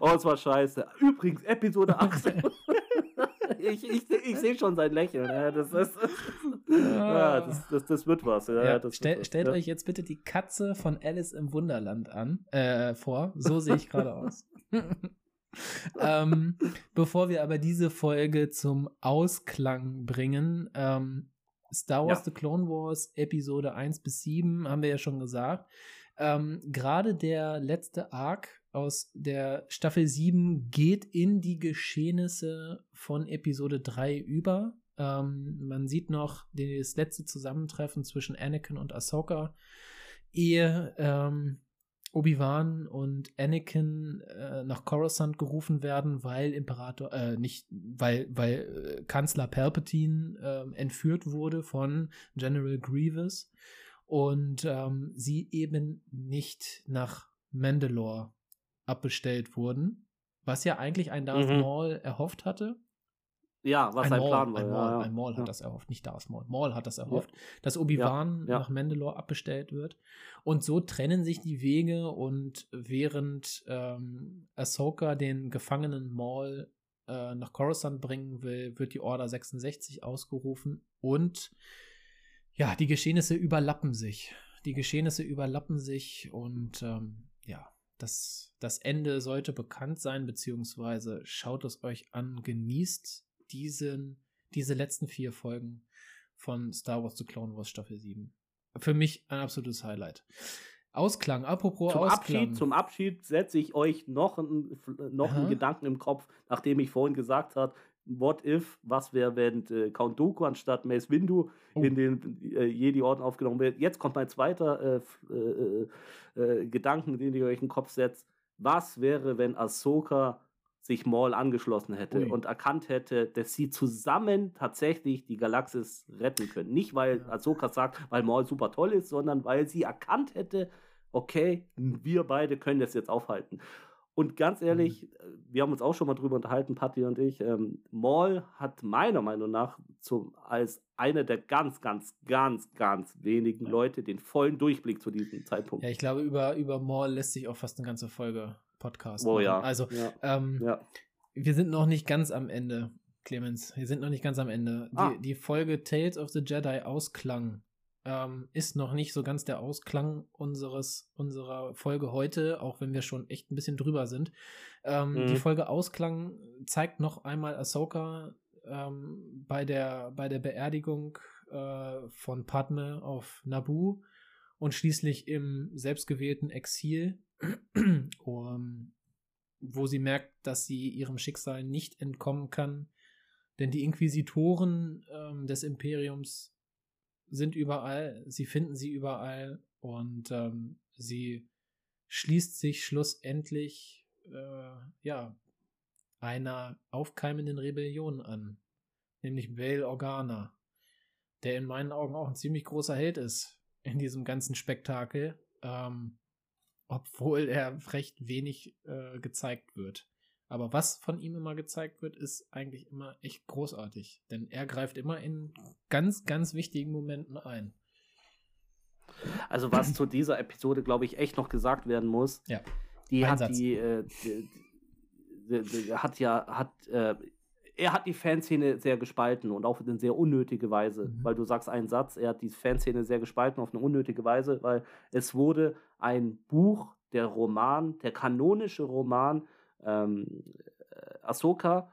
Oh, es war scheiße. Übrigens, Episode 8 (laughs) ich, ich, ich sehe schon sein Lächeln. Ja, das, ist, ja, das, das, das wird was. Ja, ja, das stell, stellt euch jetzt bitte die Katze von Alice im Wunderland an, äh, vor. So sehe ich gerade aus. (laughs) ähm, bevor wir aber diese Folge zum Ausklang bringen, ähm, Star Wars The Clone Wars Episode 1 bis 7 haben wir ja schon gesagt. Ähm, Gerade der letzte Arc aus der Staffel 7 geht in die Geschehnisse von Episode 3 über. Ähm, man sieht noch das letzte Zusammentreffen zwischen Anakin und Ahsoka, ehe ähm, Obi-Wan und Anakin äh, nach Coruscant gerufen werden, weil Imperator, äh, nicht, weil, weil äh, Kanzler Palpatine äh, entführt wurde von General Grievous und ähm, sie eben nicht nach Mandalore abbestellt wurden, was ja eigentlich ein Darth mhm. Maul erhofft hatte. Ja, was ein Maul, Plan war. Ein Maul, ja, ein Maul hat ja. das erhofft, nicht Darth Maul. Maul hat das erhofft, ja. dass Obi-Wan nach Mandalore abbestellt wird. Und so trennen sich die Wege und während ähm, Ahsoka den gefangenen Maul äh, nach Coruscant bringen will, wird die Order 66 ausgerufen und ja, die Geschehnisse überlappen sich. Die Geschehnisse überlappen sich und ähm, ja, das, das Ende sollte bekannt sein, beziehungsweise schaut es euch an, genießt diesen, diese letzten vier Folgen von Star Wars The Clone Wars Staffel 7. Für mich ein absolutes Highlight. Ausklang, apropos zum Ausklang. Abschied, zum Abschied setze ich euch noch, ein, noch einen Gedanken im Kopf, nachdem ich vorhin gesagt habe, What if, was wäre, wenn äh, Count Dooku anstatt Mace Windu oh. in den äh, Jedi-Orden aufgenommen wird. Jetzt kommt mein zweiter äh, äh, äh, Gedanken, den ich euch in den Kopf setzt. Was wäre, wenn Ahsoka sich Maul angeschlossen hätte Ui. und erkannt hätte, dass sie zusammen tatsächlich die Galaxis retten können. Nicht, weil ja. Ahsoka sagt, weil Maul super toll ist, sondern weil sie erkannt hätte, okay, wir beide können das jetzt aufhalten. Und ganz ehrlich, mhm. wir haben uns auch schon mal drüber unterhalten, Patti und ich. Ähm, Maul hat meiner Meinung nach zum, als einer der ganz, ganz, ganz, ganz wenigen Leute den vollen Durchblick zu diesem Zeitpunkt. Ja, ich glaube, über, über Maul lässt sich auch fast eine ganze Folge Podcast. Oh machen. ja. Also, ja. Ähm, ja. wir sind noch nicht ganz am Ende, Clemens. Wir sind noch nicht ganz am Ende. Ah. Die, die Folge Tales of the Jedi ausklang ähm, ist noch nicht so ganz der Ausklang unseres, unserer Folge heute, auch wenn wir schon echt ein bisschen drüber sind. Ähm, mhm. Die Folge Ausklang zeigt noch einmal Ahsoka ähm, bei, der, bei der Beerdigung äh, von Padme auf Naboo und schließlich im selbstgewählten Exil, (clears throat) um, wo sie merkt, dass sie ihrem Schicksal nicht entkommen kann. Denn die Inquisitoren ähm, des Imperiums sind überall, sie finden sie überall und ähm, sie schließt sich schlussendlich äh, ja einer aufkeimenden Rebellion an, nämlich Bail Organa, der in meinen Augen auch ein ziemlich großer Held ist in diesem ganzen Spektakel, ähm, obwohl er recht wenig äh, gezeigt wird. Aber was von ihm immer gezeigt wird, ist eigentlich immer echt großartig, denn er greift immer in ganz, ganz wichtigen Momenten ein. Also was zu dieser Episode, glaube ich, echt noch gesagt werden muss. Ja. Die Einsatz. hat die, äh, die, die, die, hat ja, hat, äh, er hat die Fanszene sehr gespalten und auf eine sehr unnötige Weise, mhm. weil du sagst einen Satz, er hat die Fanszene sehr gespalten auf eine unnötige Weise, weil es wurde ein Buch, der Roman, der kanonische Roman ähm, äh, Ahsoka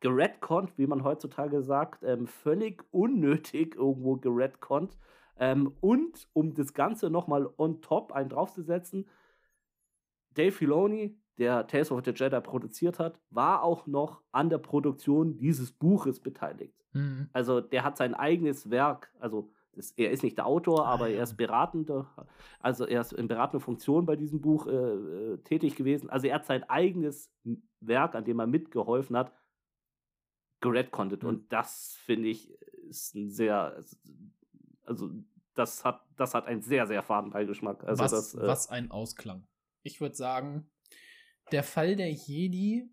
geredconnt, wie man heutzutage sagt, ähm, völlig unnötig irgendwo geredconnt ähm, und um das Ganze nochmal on top einen draufzusetzen, Dave Filoni, der Tales of the Jedi produziert hat, war auch noch an der Produktion dieses Buches beteiligt. Mhm. Also der hat sein eigenes Werk, also das, er ist nicht der Autor, ah, aber er ist beratender, also er ist in beratender Funktion bei diesem Buch äh, äh, tätig gewesen. Also er hat sein eigenes Werk, an dem er mitgeholfen hat, geredcontet. Mhm. Und das finde ich ist ein sehr also das hat, das hat einen sehr, sehr faden Beigeschmack. Also was, das, äh, was ein Ausklang. Ich würde sagen, der Fall der Jedi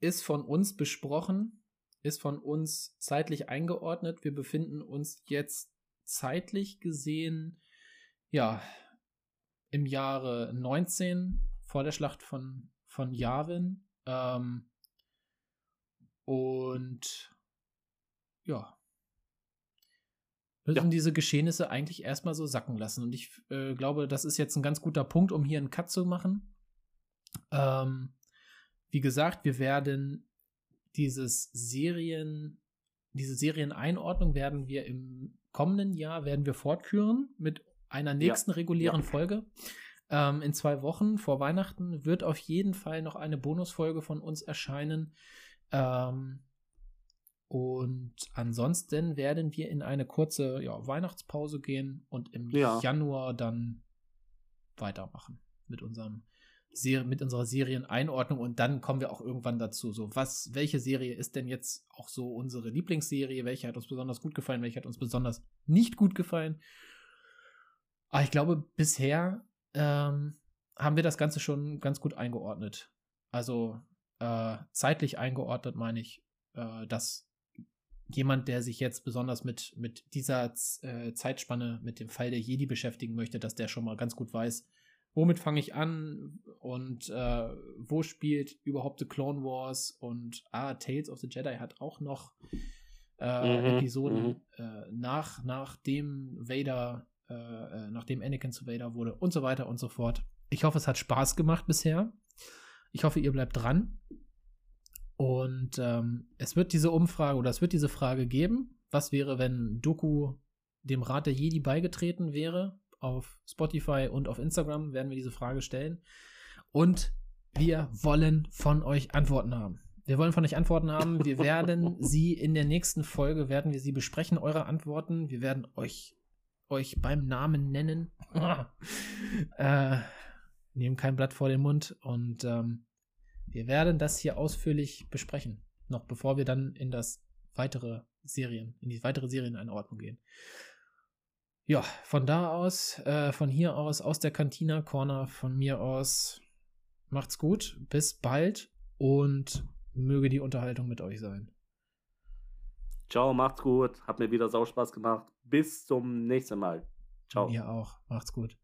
ist von uns besprochen, ist von uns zeitlich eingeordnet. Wir befinden uns jetzt zeitlich gesehen, ja, im Jahre 19 vor der Schlacht von, von Yavin. Ähm, und ja, müssen ja. diese Geschehnisse eigentlich erstmal so sacken lassen. Und ich äh, glaube, das ist jetzt ein ganz guter Punkt, um hier einen Cut zu machen. Ähm, wie gesagt, wir werden dieses Serien, diese Serieneinordnung werden wir im kommenden Jahr werden wir fortführen mit einer nächsten ja. regulären ja. Folge. Ähm, in zwei Wochen vor Weihnachten wird auf jeden Fall noch eine Bonusfolge von uns erscheinen. Ähm, und ansonsten werden wir in eine kurze ja, Weihnachtspause gehen und im ja. Januar dann weitermachen mit unserem Mit unserer Serieneinordnung und dann kommen wir auch irgendwann dazu. So, was, welche Serie ist denn jetzt auch so unsere Lieblingsserie? Welche hat uns besonders gut gefallen? Welche hat uns besonders nicht gut gefallen? Aber ich glaube, bisher ähm, haben wir das Ganze schon ganz gut eingeordnet. Also äh, zeitlich eingeordnet, meine ich, äh, dass jemand, der sich jetzt besonders mit, mit dieser äh, Zeitspanne, mit dem Fall der Jedi beschäftigen möchte, dass der schon mal ganz gut weiß, womit fange ich an und äh, wo spielt überhaupt The Clone Wars und ah, Tales of the Jedi hat auch noch äh, mhm, Episoden mhm. Äh, nach, nachdem Vader, äh, äh, nachdem Anakin zu Vader wurde und so weiter und so fort. Ich hoffe, es hat Spaß gemacht bisher. Ich hoffe, ihr bleibt dran. Und ähm, es wird diese Umfrage oder es wird diese Frage geben, was wäre, wenn Doku dem Rat der Jedi beigetreten wäre? Auf Spotify und auf Instagram werden wir diese Frage stellen. Und wir wollen von euch Antworten haben. Wir wollen von euch Antworten haben. Wir (laughs) werden sie in der nächsten Folge, werden wir sie besprechen, eure Antworten. Wir werden euch, euch beim Namen nennen. (laughs) äh, nehmen kein Blatt vor den Mund und ähm, wir werden das hier ausführlich besprechen, noch bevor wir dann in das weitere Serien, in die weitere Serieneinordnung gehen. Ja, von da aus, äh, von hier aus, aus der Cantina Corner, von mir aus, macht's gut, bis bald und möge die Unterhaltung mit euch sein. Ciao, macht's gut, hat mir wieder Spaß gemacht. Bis zum nächsten Mal. Ciao. Ihr auch, macht's gut.